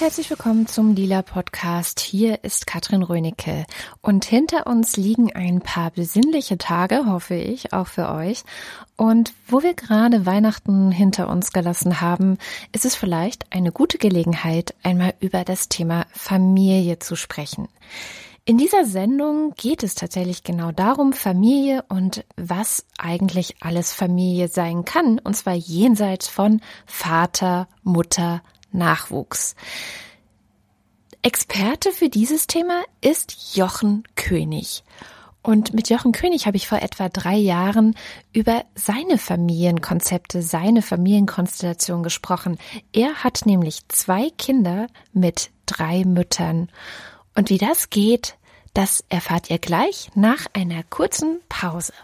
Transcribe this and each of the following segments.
Herzlich willkommen zum Lila Podcast. Hier ist Katrin Rönecke und hinter uns liegen ein paar besinnliche Tage, hoffe ich, auch für euch. Und wo wir gerade Weihnachten hinter uns gelassen haben, ist es vielleicht eine gute Gelegenheit, einmal über das Thema Familie zu sprechen. In dieser Sendung geht es tatsächlich genau darum, Familie und was eigentlich alles Familie sein kann, und zwar jenseits von Vater, Mutter, Nachwuchs. Experte für dieses Thema ist Jochen König. Und mit Jochen König habe ich vor etwa drei Jahren über seine Familienkonzepte, seine Familienkonstellation gesprochen. Er hat nämlich zwei Kinder mit drei Müttern. Und wie das geht, das erfahrt ihr gleich nach einer kurzen Pause.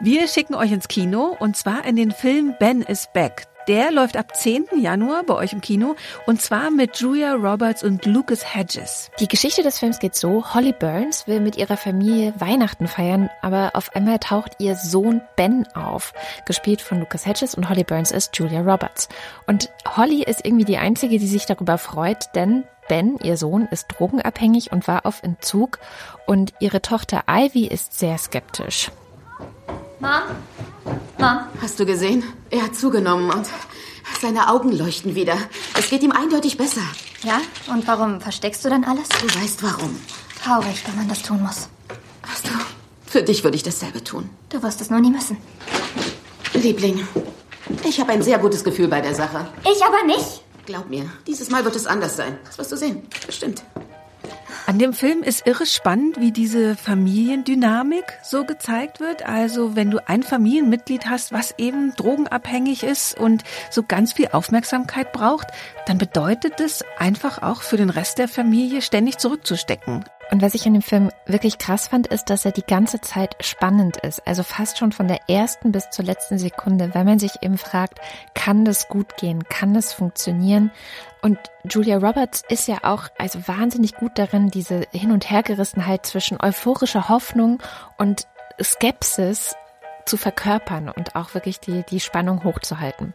Wir schicken euch ins Kino und zwar in den Film Ben is Back. Der läuft ab 10. Januar bei euch im Kino und zwar mit Julia Roberts und Lucas Hedges. Die Geschichte des Films geht so, Holly Burns will mit ihrer Familie Weihnachten feiern, aber auf einmal taucht ihr Sohn Ben auf, gespielt von Lucas Hedges und Holly Burns ist Julia Roberts. Und Holly ist irgendwie die einzige, die sich darüber freut, denn Ben, ihr Sohn, ist drogenabhängig und war auf Entzug und ihre Tochter Ivy ist sehr skeptisch. Mom? Mom? Hast du gesehen? Er hat zugenommen und seine Augen leuchten wieder. Es geht ihm eindeutig besser. Ja? Und warum versteckst du dann alles? Du weißt warum. Traurig, wenn man das tun muss. Hast du? Für dich würde ich dasselbe tun. Du wirst es nur nie müssen. Liebling, ich habe ein sehr gutes Gefühl bei der Sache. Ich aber nicht. Glaub mir, dieses Mal wird es anders sein. Das wirst du sehen. Bestimmt. An dem Film ist irre spannend, wie diese Familiendynamik so gezeigt wird. Also wenn du ein Familienmitglied hast, was eben drogenabhängig ist und so ganz viel Aufmerksamkeit braucht, dann bedeutet es einfach auch für den Rest der Familie ständig zurückzustecken. Und was ich in dem Film wirklich krass fand, ist, dass er die ganze Zeit spannend ist. Also fast schon von der ersten bis zur letzten Sekunde, weil man sich eben fragt, kann das gut gehen? Kann das funktionieren? Und Julia Roberts ist ja auch also wahnsinnig gut darin, diese Hin- und Hergerissenheit zwischen euphorischer Hoffnung und Skepsis zu verkörpern und auch wirklich die, die Spannung hochzuhalten.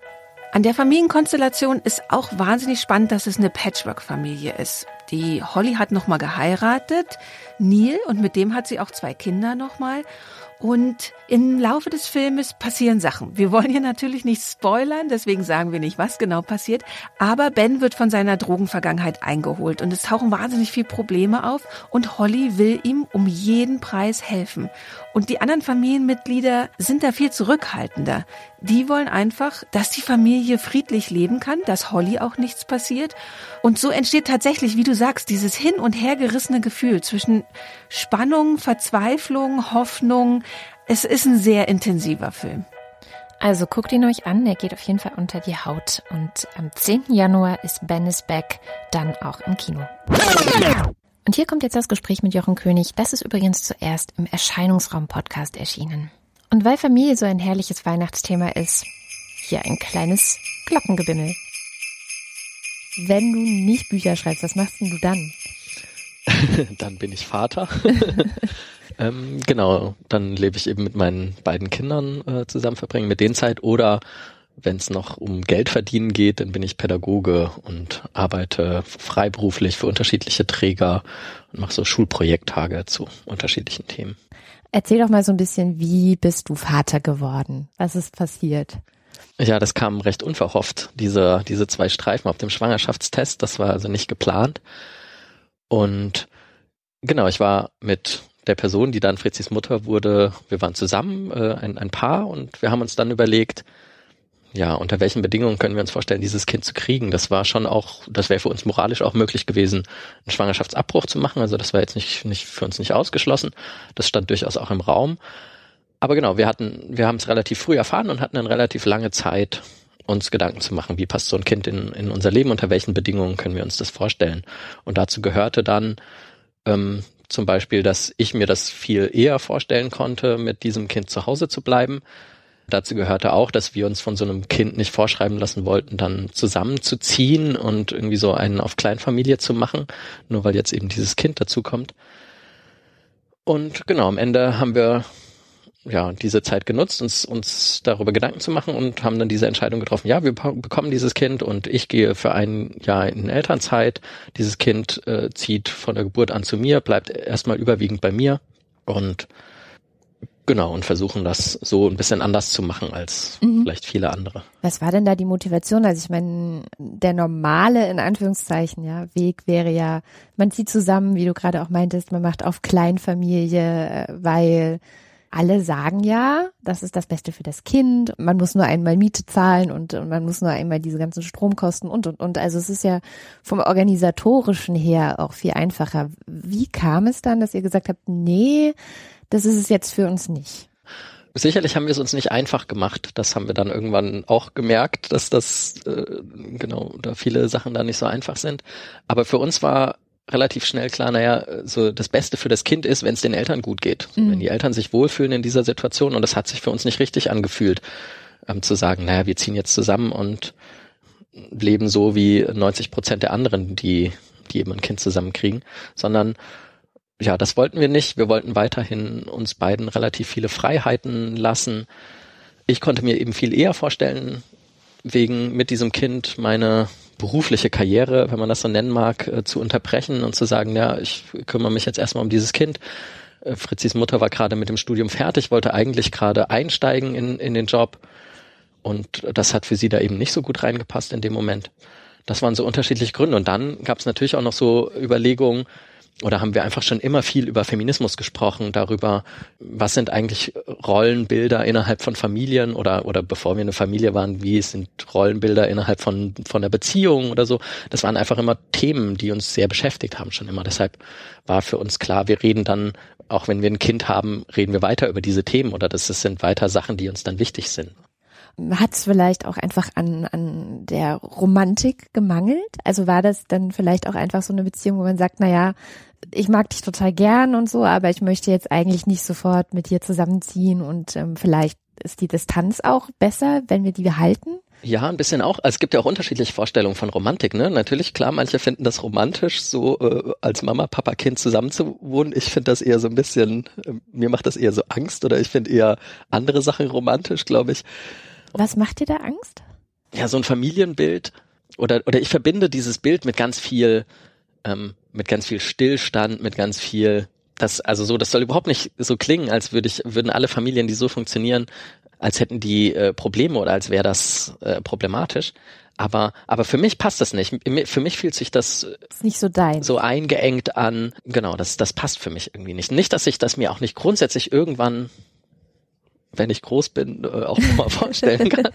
An der Familienkonstellation ist auch wahnsinnig spannend, dass es eine Patchwork-Familie ist. Die Holly hat nochmal geheiratet, Neil, und mit dem hat sie auch zwei Kinder nochmal. Und im Laufe des Filmes passieren Sachen. Wir wollen hier natürlich nicht spoilern, deswegen sagen wir nicht, was genau passiert. Aber Ben wird von seiner Drogenvergangenheit eingeholt und es tauchen wahnsinnig viele Probleme auf und Holly will ihm um jeden Preis helfen. Und die anderen Familienmitglieder sind da viel zurückhaltender. Die wollen einfach, dass die Familie friedlich leben kann, dass Holly auch nichts passiert. Und so entsteht tatsächlich, wie du sagst, dieses hin und her gerissene Gefühl zwischen Spannung, Verzweiflung, Hoffnung, es ist ein sehr intensiver Film. Also guckt ihn euch an, er geht auf jeden Fall unter die Haut. Und am 10. Januar ist Ben is Back dann auch im Kino. Und hier kommt jetzt das Gespräch mit Jochen König. Das ist übrigens zuerst im Erscheinungsraum-Podcast erschienen. Und weil Familie so ein herrliches Weihnachtsthema ist, hier ein kleines Glockengebimmel. Wenn du nicht Bücher schreibst, was machst denn du dann? dann bin ich Vater. ähm, genau, dann lebe ich eben mit meinen beiden Kindern äh, zusammen, verbringen mit denen Zeit oder wenn es noch um Geld verdienen geht, dann bin ich Pädagoge und arbeite freiberuflich für unterschiedliche Träger und mache so Schulprojekttage zu unterschiedlichen Themen. Erzähl doch mal so ein bisschen, wie bist du Vater geworden? Was ist passiert? Ja, das kam recht unverhofft, diese, diese zwei Streifen auf dem Schwangerschaftstest. Das war also nicht geplant. Und genau, ich war mit der Person, die dann Fritzis Mutter wurde, wir waren zusammen, äh, ein, ein Paar, und wir haben uns dann überlegt, ja, unter welchen Bedingungen können wir uns vorstellen, dieses Kind zu kriegen? Das war schon auch, das wäre für uns moralisch auch möglich gewesen, einen Schwangerschaftsabbruch zu machen. Also das war jetzt nicht, nicht für uns nicht ausgeschlossen. Das stand durchaus auch im Raum. Aber genau, wir hatten, wir haben es relativ früh erfahren und hatten dann relativ lange Zeit, uns Gedanken zu machen, wie passt so ein Kind in, in unser Leben, unter welchen Bedingungen können wir uns das vorstellen. Und dazu gehörte dann ähm, zum Beispiel, dass ich mir das viel eher vorstellen konnte, mit diesem Kind zu Hause zu bleiben. Dazu gehörte auch, dass wir uns von so einem Kind nicht vorschreiben lassen wollten, dann zusammenzuziehen und irgendwie so einen auf Kleinfamilie zu machen, nur weil jetzt eben dieses Kind dazu kommt. Und genau, am Ende haben wir ja diese Zeit genutzt, uns uns darüber Gedanken zu machen und haben dann diese Entscheidung getroffen. Ja, wir bekommen dieses Kind und ich gehe für ein Jahr in Elternzeit. Dieses Kind äh, zieht von der Geburt an zu mir, bleibt erstmal überwiegend bei mir und Genau, und versuchen das so ein bisschen anders zu machen als mhm. vielleicht viele andere. Was war denn da die Motivation? Also ich meine, der normale, in Anführungszeichen, ja, Weg wäre ja, man zieht zusammen, wie du gerade auch meintest, man macht auf Kleinfamilie, äh, weil alle sagen ja, das ist das Beste für das Kind. Man muss nur einmal Miete zahlen und, und man muss nur einmal diese ganzen Stromkosten und, und, und. Also es ist ja vom organisatorischen her auch viel einfacher. Wie kam es dann, dass ihr gesagt habt, nee, das ist es jetzt für uns nicht. Sicherlich haben wir es uns nicht einfach gemacht. Das haben wir dann irgendwann auch gemerkt, dass das äh, genau da viele Sachen da nicht so einfach sind. Aber für uns war relativ schnell klar, naja, so das Beste für das Kind ist, wenn es den Eltern gut geht. Mhm. Wenn die Eltern sich wohlfühlen in dieser Situation und das hat sich für uns nicht richtig angefühlt, ähm, zu sagen, naja, wir ziehen jetzt zusammen und leben so wie 90 Prozent der anderen, die, die eben ein Kind zusammenkriegen, sondern ja, das wollten wir nicht. Wir wollten weiterhin uns beiden relativ viele Freiheiten lassen. Ich konnte mir eben viel eher vorstellen, wegen mit diesem Kind meine berufliche Karriere, wenn man das so nennen mag, äh, zu unterbrechen und zu sagen, ja, ich kümmere mich jetzt erstmal um dieses Kind. Äh, Fritzis Mutter war gerade mit dem Studium fertig, wollte eigentlich gerade einsteigen in, in den Job und das hat für sie da eben nicht so gut reingepasst in dem Moment. Das waren so unterschiedliche Gründe. Und dann gab es natürlich auch noch so Überlegungen, oder haben wir einfach schon immer viel über Feminismus gesprochen, darüber, was sind eigentlich Rollenbilder innerhalb von Familien oder, oder bevor wir eine Familie waren, wie sind Rollenbilder innerhalb von, von der Beziehung oder so. Das waren einfach immer Themen, die uns sehr beschäftigt haben schon immer. Deshalb war für uns klar, wir reden dann, auch wenn wir ein Kind haben, reden wir weiter über diese Themen oder das sind weiter Sachen, die uns dann wichtig sind hat es vielleicht auch einfach an, an der Romantik gemangelt? Also war das dann vielleicht auch einfach so eine Beziehung, wo man sagt, na ja, ich mag dich total gern und so, aber ich möchte jetzt eigentlich nicht sofort mit dir zusammenziehen und ähm, vielleicht ist die Distanz auch besser, wenn wir die behalten? Ja, ein bisschen auch. Also es gibt ja auch unterschiedliche Vorstellungen von Romantik. Ne? Natürlich, klar, manche finden das romantisch, so äh, als Mama, Papa, Kind zusammenzuwohnen. Ich finde das eher so ein bisschen, äh, mir macht das eher so Angst oder ich finde eher andere Sachen romantisch, glaube ich. Was macht dir da Angst? Ja, so ein Familienbild oder oder ich verbinde dieses Bild mit ganz viel ähm, mit ganz viel Stillstand, mit ganz viel das also so das soll überhaupt nicht so klingen, als würde ich würden alle Familien, die so funktionieren, als hätten die äh, Probleme oder als wäre das äh, problematisch. Aber, aber für mich passt das nicht. Für mich fühlt sich das ist nicht so dein. so eingeengt an. Genau, das, das passt für mich irgendwie nicht. Nicht, dass ich das mir auch nicht grundsätzlich irgendwann wenn ich groß bin, äh, auch mal vorstellen kann.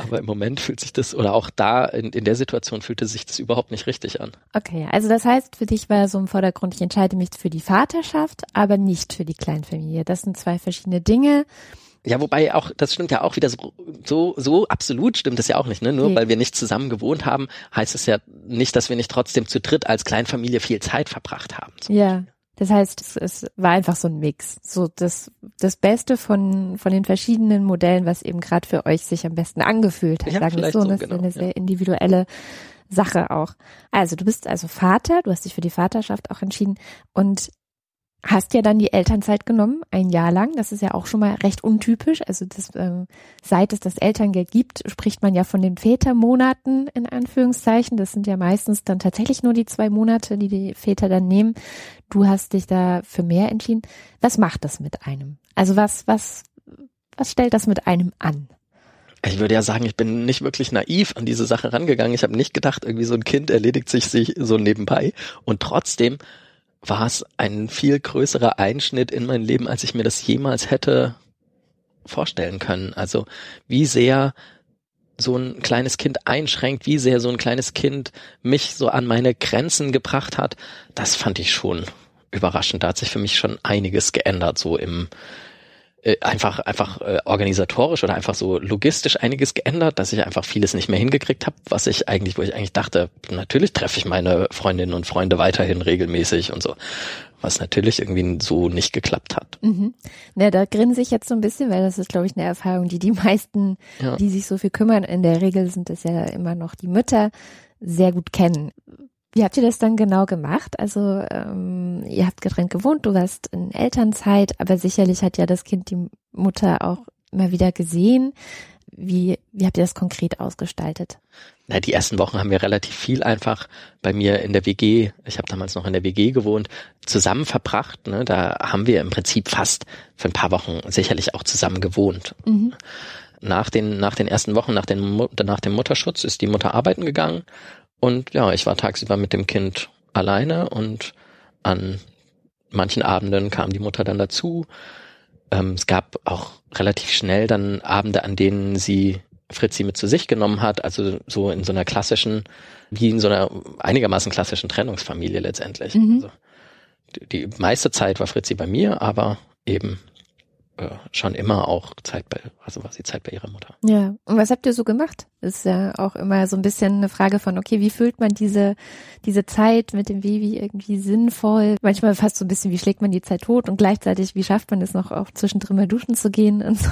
Aber im Moment fühlt sich das, oder auch da in, in der Situation fühlte sich das überhaupt nicht richtig an. Okay, also das heißt, für dich war so im Vordergrund, ich entscheide mich für die Vaterschaft, aber nicht für die Kleinfamilie. Das sind zwei verschiedene Dinge. Ja, wobei auch, das stimmt ja auch wieder so, so, so absolut stimmt das ja auch nicht, ne? Nur nee. weil wir nicht zusammen gewohnt haben, heißt es ja nicht, dass wir nicht trotzdem zu dritt als Kleinfamilie viel Zeit verbracht haben. Ja. Das heißt, es, es war einfach so ein Mix. So das, das Beste von, von den verschiedenen Modellen, was eben gerade für euch sich am besten angefühlt hat. Ja, sagen wir so, so das genau, ist eine sehr individuelle Sache auch. Also du bist also Vater, du hast dich für die Vaterschaft auch entschieden und hast ja dann die Elternzeit genommen, ein Jahr lang. Das ist ja auch schon mal recht untypisch. Also das, ähm, seit es das Elterngeld gibt, spricht man ja von den Vätermonaten in Anführungszeichen. Das sind ja meistens dann tatsächlich nur die zwei Monate, die die Väter dann nehmen. Du hast dich da für mehr entschieden. Was macht das mit einem? Also was, was, was stellt das mit einem an? Ich würde ja sagen, ich bin nicht wirklich naiv an diese Sache rangegangen. Ich habe nicht gedacht, irgendwie so ein Kind erledigt sich, sich so nebenbei. Und trotzdem war es ein viel größerer Einschnitt in mein Leben, als ich mir das jemals hätte vorstellen können. Also wie sehr so ein kleines Kind einschränkt, wie sehr so ein kleines Kind mich so an meine Grenzen gebracht hat, das fand ich schon überraschend. Da hat sich für mich schon einiges geändert, so im, äh, einfach einfach äh, organisatorisch oder einfach so logistisch einiges geändert, dass ich einfach vieles nicht mehr hingekriegt habe, was ich eigentlich, wo ich eigentlich dachte, natürlich treffe ich meine Freundinnen und Freunde weiterhin regelmäßig und so, was natürlich irgendwie so nicht geklappt hat. Mhm. Na, da grinse ich jetzt so ein bisschen, weil das ist, glaube ich, eine Erfahrung, die die meisten, ja. die sich so viel kümmern, in der Regel sind es ja immer noch die Mütter, sehr gut kennen. Wie habt ihr das dann genau gemacht? Also ähm, ihr habt getrennt gewohnt, du warst in Elternzeit, aber sicherlich hat ja das Kind die Mutter auch immer wieder gesehen. Wie, wie habt ihr das konkret ausgestaltet? Na, die ersten Wochen haben wir relativ viel einfach bei mir in der WG, ich habe damals noch in der WG gewohnt, zusammen verbracht. Ne? Da haben wir im Prinzip fast für ein paar Wochen sicherlich auch zusammen gewohnt. Mhm. Nach den, nach den ersten Wochen, nach, den, nach dem Mutterschutz ist die Mutter arbeiten gegangen und ja, ich war tagsüber mit dem Kind alleine und an manchen Abenden kam die Mutter dann dazu. Ähm, es gab auch relativ schnell dann Abende, an denen sie Fritzi mit zu sich genommen hat, also so in so einer klassischen, wie in so einer einigermaßen klassischen Trennungsfamilie letztendlich. Mhm. Also die, die meiste Zeit war Fritzi bei mir, aber eben äh, schon immer auch Zeit bei, also war sie Zeit bei ihrer Mutter. Ja, und was habt ihr so gemacht? Ist ja auch immer so ein bisschen eine Frage von, okay, wie fühlt man diese, diese Zeit mit dem Baby irgendwie sinnvoll? Manchmal fast so ein bisschen, wie schlägt man die Zeit tot und gleichzeitig, wie schafft man es noch auch zwischendrin mal duschen zu gehen und so.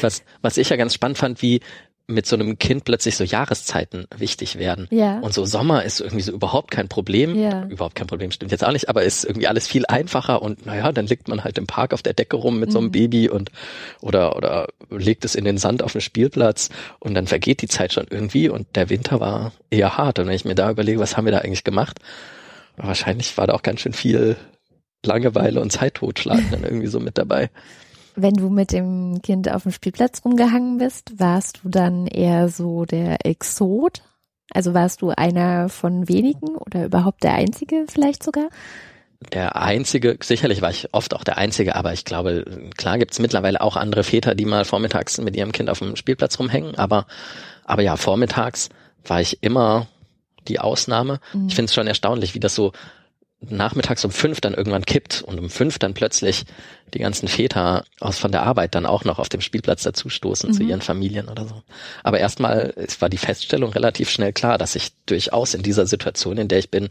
Was, was ich ja ganz spannend fand, wie, mit so einem Kind plötzlich so Jahreszeiten wichtig werden. Ja. Und so Sommer ist irgendwie so überhaupt kein Problem. Ja. Überhaupt kein Problem stimmt jetzt auch nicht, aber ist irgendwie alles viel einfacher und naja, dann liegt man halt im Park auf der Decke rum mit mhm. so einem mhm. Baby und oder oder legt es in den Sand auf dem Spielplatz und dann vergeht die Zeit schon irgendwie und der Winter war eher hart. Und wenn ich mir da überlege, was haben wir da eigentlich gemacht, wahrscheinlich war da auch ganz schön viel Langeweile und Zeittotschlag dann irgendwie so mit dabei. Wenn du mit dem Kind auf dem Spielplatz rumgehangen bist, warst du dann eher so der Exot? Also warst du einer von wenigen oder überhaupt der Einzige vielleicht sogar? Der Einzige, sicherlich war ich oft auch der Einzige, aber ich glaube, klar gibt's mittlerweile auch andere Väter, die mal vormittags mit ihrem Kind auf dem Spielplatz rumhängen, aber, aber ja, vormittags war ich immer die Ausnahme. Mhm. Ich finde es schon erstaunlich, wie das so nachmittags um fünf dann irgendwann kippt und um fünf dann plötzlich die ganzen Väter aus von der Arbeit dann auch noch auf dem Spielplatz dazustoßen mhm. zu ihren Familien oder so. Aber erstmal war die Feststellung relativ schnell klar, dass ich durchaus in dieser Situation, in der ich bin,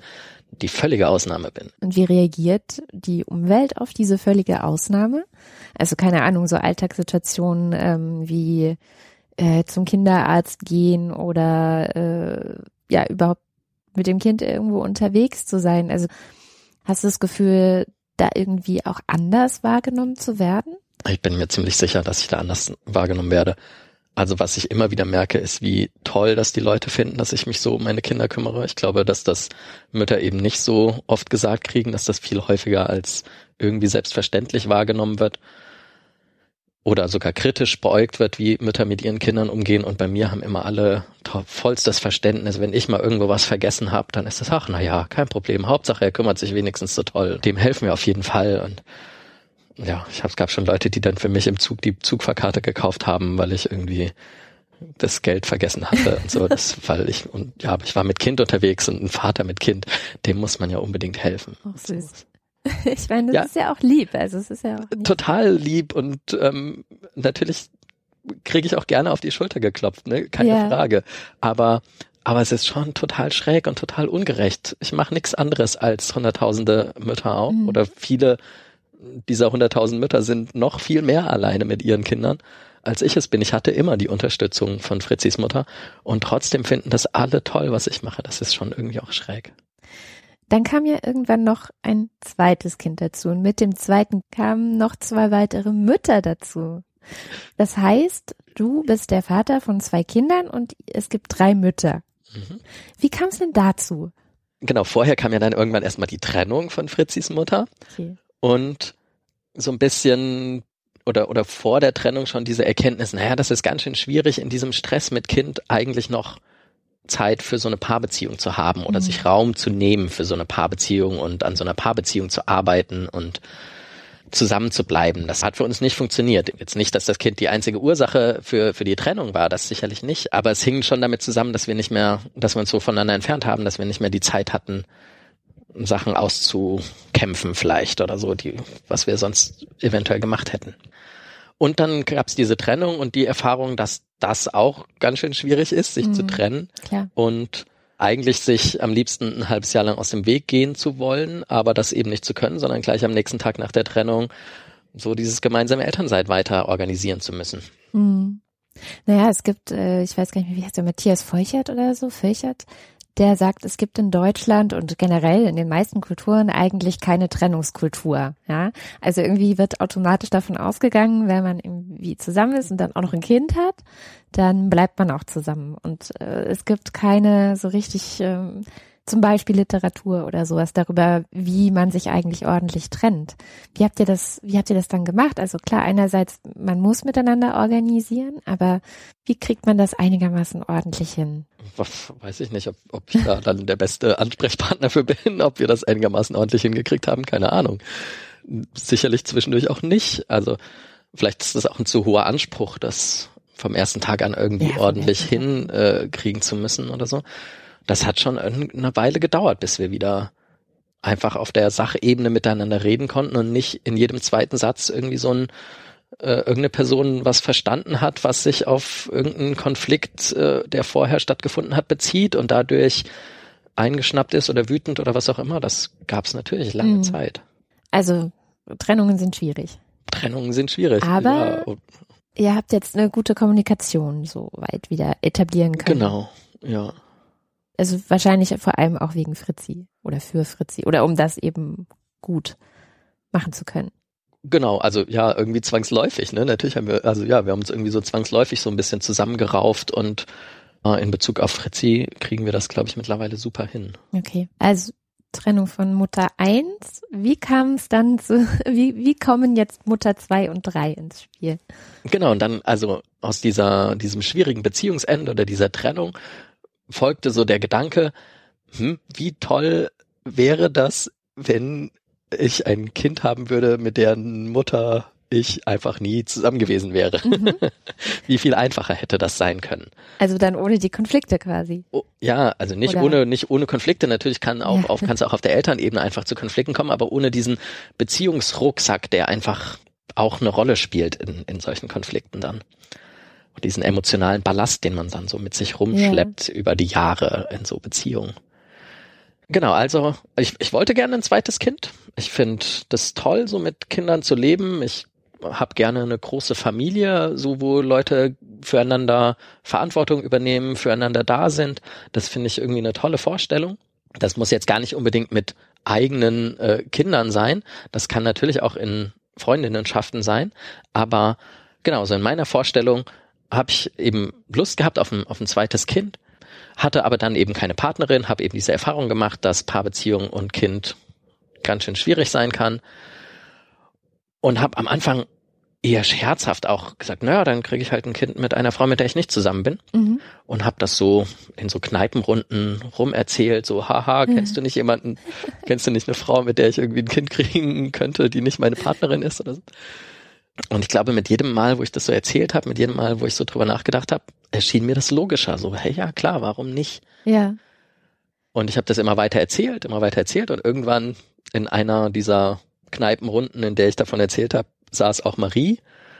die völlige Ausnahme bin. Und wie reagiert die Umwelt auf diese völlige Ausnahme? Also keine Ahnung, so Alltagssituationen ähm, wie äh, zum Kinderarzt gehen oder äh, ja überhaupt mit dem Kind irgendwo unterwegs zu sein. Also hast du das Gefühl, da irgendwie auch anders wahrgenommen zu werden? Ich bin mir ziemlich sicher, dass ich da anders wahrgenommen werde. Also was ich immer wieder merke, ist, wie toll, dass die Leute finden, dass ich mich so um meine Kinder kümmere. Ich glaube, dass das Mütter eben nicht so oft gesagt kriegen, dass das viel häufiger als irgendwie selbstverständlich wahrgenommen wird oder sogar kritisch beäugt wird, wie Mütter mit ihren Kindern umgehen. Und bei mir haben immer alle vollstes Verständnis. Wenn ich mal irgendwo was vergessen habe, dann ist das, ach, na ja, kein Problem. Hauptsache, er kümmert sich wenigstens so toll. Dem helfen wir auf jeden Fall. Und ja, ich hab, es gab schon Leute, die dann für mich im Zug die Zugfahrkarte gekauft haben, weil ich irgendwie das Geld vergessen hatte und so. Das, weil ich, und ja, ich war mit Kind unterwegs und ein Vater mit Kind, dem muss man ja unbedingt helfen. Ach, süß. Ich meine, das ja. ist ja auch lieb. Also es ist ja auch total lieb und ähm, natürlich kriege ich auch gerne auf die Schulter geklopft, ne? Keine ja. Frage. Aber aber es ist schon total schräg und total ungerecht. Ich mache nichts anderes als hunderttausende Mütter auch mhm. oder viele dieser hunderttausend Mütter sind noch viel mehr alleine mit ihren Kindern als ich es bin. Ich hatte immer die Unterstützung von Fritzis Mutter und trotzdem finden das alle toll, was ich mache. Das ist schon irgendwie auch schräg. Dann kam ja irgendwann noch ein zweites Kind dazu und mit dem zweiten kamen noch zwei weitere Mütter dazu. Das heißt, du bist der Vater von zwei Kindern und es gibt drei Mütter. Mhm. Wie kam es denn dazu? Genau, vorher kam ja dann irgendwann erstmal die Trennung von Fritzis Mutter okay. und so ein bisschen oder oder vor der Trennung schon diese Erkenntnis, naja, das ist ganz schön schwierig in diesem Stress mit Kind eigentlich noch Zeit für so eine Paarbeziehung zu haben oder mhm. sich Raum zu nehmen für so eine Paarbeziehung und an so einer Paarbeziehung zu arbeiten und zusammen zu bleiben. Das hat für uns nicht funktioniert. Jetzt nicht, dass das Kind die einzige Ursache für, für die Trennung war, das sicherlich nicht, aber es hing schon damit zusammen, dass wir nicht mehr, dass wir uns so voneinander entfernt haben, dass wir nicht mehr die Zeit hatten, Sachen auszukämpfen vielleicht oder so, die, was wir sonst eventuell gemacht hätten. Und dann gab es diese Trennung und die Erfahrung, dass das auch ganz schön schwierig ist, sich mhm, zu trennen. Klar. Und eigentlich sich am liebsten ein halbes Jahr lang aus dem Weg gehen zu wollen, aber das eben nicht zu können, sondern gleich am nächsten Tag nach der Trennung so dieses gemeinsame Elternsein weiter organisieren zu müssen. Mhm. Naja, es gibt, äh, ich weiß gar nicht mehr, wie heißt der, Matthias Feuchert oder so, Feuchert, der sagt, es gibt in Deutschland und generell in den meisten Kulturen eigentlich keine Trennungskultur. Ja, also irgendwie wird automatisch davon ausgegangen, wenn man irgendwie zusammen ist und dann auch noch ein Kind hat, dann bleibt man auch zusammen. Und äh, es gibt keine so richtig ähm, zum Beispiel Literatur oder sowas darüber, wie man sich eigentlich ordentlich trennt. Wie habt ihr das, wie habt ihr das dann gemacht? Also klar, einerseits, man muss miteinander organisieren, aber wie kriegt man das einigermaßen ordentlich hin? Weiß ich nicht, ob, ob ich da dann der beste Ansprechpartner für bin, ob wir das einigermaßen ordentlich hingekriegt haben, keine Ahnung. Sicherlich zwischendurch auch nicht. Also vielleicht ist das auch ein zu hoher Anspruch, das vom ersten Tag an irgendwie ja, ordentlich hinkriegen äh, zu müssen oder so das hat schon eine Weile gedauert, bis wir wieder einfach auf der Sachebene miteinander reden konnten und nicht in jedem zweiten Satz irgendwie so ein äh, irgendeine Person was verstanden hat, was sich auf irgendeinen Konflikt, äh, der vorher stattgefunden hat, bezieht und dadurch eingeschnappt ist oder wütend oder was auch immer. Das gab es natürlich lange mhm. Zeit. Also Trennungen sind schwierig. Trennungen sind schwierig. Aber ja. ihr habt jetzt eine gute Kommunikation so weit wieder etablieren können. Genau, ja. Also wahrscheinlich vor allem auch wegen Fritzi oder für Fritzi oder um das eben gut machen zu können. Genau, also ja, irgendwie zwangsläufig, ne? Natürlich haben wir, also ja, wir haben uns irgendwie so zwangsläufig so ein bisschen zusammengerauft und äh, in Bezug auf Fritzi kriegen wir das, glaube ich, mittlerweile super hin. Okay. Also Trennung von Mutter eins. Wie kam es dann zu, wie, wie kommen jetzt Mutter zwei und drei ins Spiel? Genau, und dann, also aus dieser, diesem schwierigen Beziehungsende oder dieser Trennung folgte so der Gedanke, hm, wie toll wäre das, wenn ich ein Kind haben würde, mit deren Mutter ich einfach nie zusammen gewesen wäre. Mhm. Wie viel einfacher hätte das sein können? Also dann ohne die Konflikte quasi. Oh, ja, also nicht Oder? ohne nicht ohne Konflikte. Natürlich kann auch ja. auf kannst auch auf der Elternebene einfach zu Konflikten kommen, aber ohne diesen Beziehungsrucksack, der einfach auch eine Rolle spielt in, in solchen Konflikten dann diesen emotionalen Ballast, den man dann so mit sich rumschleppt ja. über die Jahre in so Beziehungen. Genau, also ich, ich wollte gerne ein zweites Kind. Ich finde das toll, so mit Kindern zu leben. Ich habe gerne eine große Familie, so wo Leute füreinander Verantwortung übernehmen, füreinander da sind. Das finde ich irgendwie eine tolle Vorstellung. Das muss jetzt gar nicht unbedingt mit eigenen äh, Kindern sein. Das kann natürlich auch in Freundinnenschaften sein. Aber genau, so in meiner Vorstellung habe ich eben Lust gehabt auf ein, auf ein zweites Kind, hatte aber dann eben keine Partnerin, habe eben diese Erfahrung gemacht, dass Paarbeziehung und Kind ganz schön schwierig sein kann und habe am Anfang eher scherzhaft auch gesagt, naja, dann kriege ich halt ein Kind mit einer Frau, mit der ich nicht zusammen bin. Mhm. Und habe das so in so Kneipenrunden rumerzählt, so, haha, kennst du nicht jemanden, kennst du nicht eine Frau, mit der ich irgendwie ein Kind kriegen könnte, die nicht meine Partnerin ist oder so? Und ich glaube, mit jedem Mal, wo ich das so erzählt habe, mit jedem Mal, wo ich so drüber nachgedacht habe, erschien mir das logischer. So, hey, ja klar, warum nicht? Ja. Und ich habe das immer weiter erzählt, immer weiter erzählt und irgendwann in einer dieser Kneipenrunden, in der ich davon erzählt habe, saß auch Marie.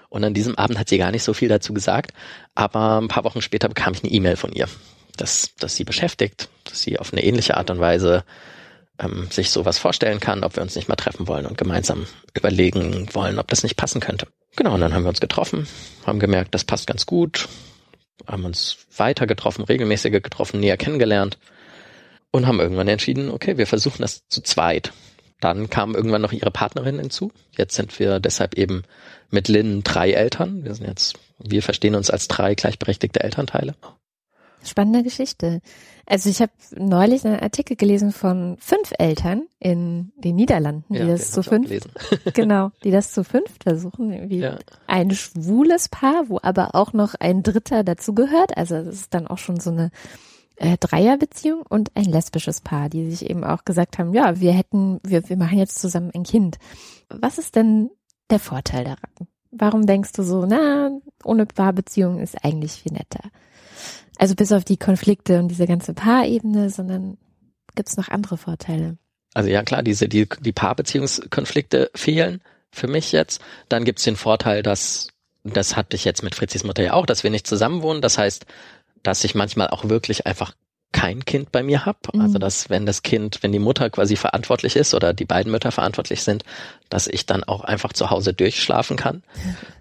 Und an diesem Abend hat sie gar nicht so viel dazu gesagt, aber ein paar Wochen später bekam ich eine E-Mail von ihr, dass, dass sie beschäftigt, dass sie auf eine ähnliche Art und Weise ähm, sich sowas vorstellen kann, ob wir uns nicht mal treffen wollen und gemeinsam überlegen wollen, ob das nicht passen könnte. Genau, und dann haben wir uns getroffen, haben gemerkt, das passt ganz gut, haben uns weiter getroffen, regelmäßiger getroffen, näher kennengelernt und haben irgendwann entschieden, okay, wir versuchen das zu zweit. Dann kam irgendwann noch ihre Partnerin hinzu. Jetzt sind wir deshalb eben mit Lynn drei Eltern. Wir sind jetzt, wir verstehen uns als drei gleichberechtigte Elternteile. Spannende Geschichte. Also ich habe neulich einen Artikel gelesen von fünf Eltern in den Niederlanden, die ja, das zu fünf, genau, die das zu fünft versuchen. Irgendwie ja. ein schwules Paar, wo aber auch noch ein Dritter dazu gehört. Also das ist dann auch schon so eine äh, Dreierbeziehung und ein lesbisches Paar, die sich eben auch gesagt haben, ja, wir hätten, wir, wir machen jetzt zusammen ein Kind. Was ist denn der Vorteil daran? Warum denkst du so, na, ohne Paarbeziehung ist eigentlich viel netter? Also bis auf die Konflikte und diese ganze Paarebene, sondern gibt es noch andere Vorteile? Also ja klar, diese die, die Paarbeziehungskonflikte fehlen für mich jetzt. Dann gibt's den Vorteil, dass das hatte ich jetzt mit Fritzis Mutter ja auch, dass wir nicht zusammen wohnen. Das heißt, dass ich manchmal auch wirklich einfach kein Kind bei mir habe. Mhm. Also dass wenn das Kind, wenn die Mutter quasi verantwortlich ist oder die beiden Mütter verantwortlich sind, dass ich dann auch einfach zu Hause durchschlafen kann.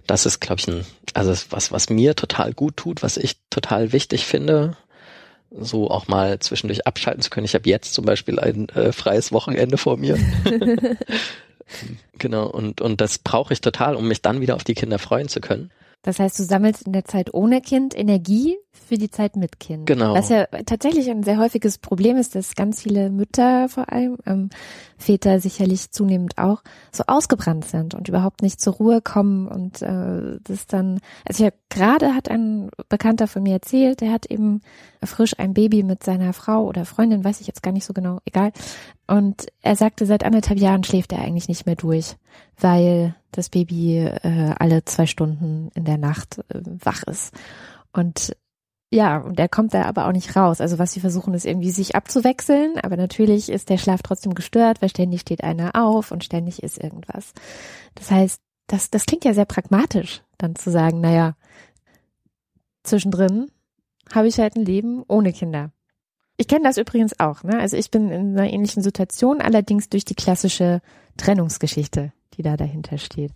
Das ist, glaube ich, ein, also was, was mir total gut tut, was ich total wichtig finde, so auch mal zwischendurch abschalten zu können. Ich habe jetzt zum Beispiel ein äh, freies Wochenende vor mir. genau, und, und das brauche ich total, um mich dann wieder auf die Kinder freuen zu können. Das heißt, du sammelst in der Zeit ohne Kind Energie für die Zeit mit Kind. Genau. Was ja tatsächlich ein sehr häufiges Problem ist, dass ganz viele Mütter vor allem, ähm, Väter sicherlich zunehmend auch, so ausgebrannt sind und überhaupt nicht zur Ruhe kommen und äh, das dann, also ja, gerade hat ein Bekannter von mir erzählt, der hat eben frisch ein Baby mit seiner Frau oder Freundin, weiß ich jetzt gar nicht so genau, egal. Und er sagte, seit anderthalb Jahren schläft er eigentlich nicht mehr durch, weil das Baby äh, alle zwei Stunden in der Nacht äh, wach ist. Und ja, und er kommt da aber auch nicht raus. Also was sie versuchen ist irgendwie sich abzuwechseln, aber natürlich ist der Schlaf trotzdem gestört, weil ständig steht einer auf und ständig ist irgendwas. Das heißt, das, das klingt ja sehr pragmatisch, dann zu sagen, naja, zwischendrin habe ich halt ein Leben ohne Kinder. Ich kenne das übrigens auch, ne? Also ich bin in einer ähnlichen Situation, allerdings durch die klassische Trennungsgeschichte, die da dahinter steht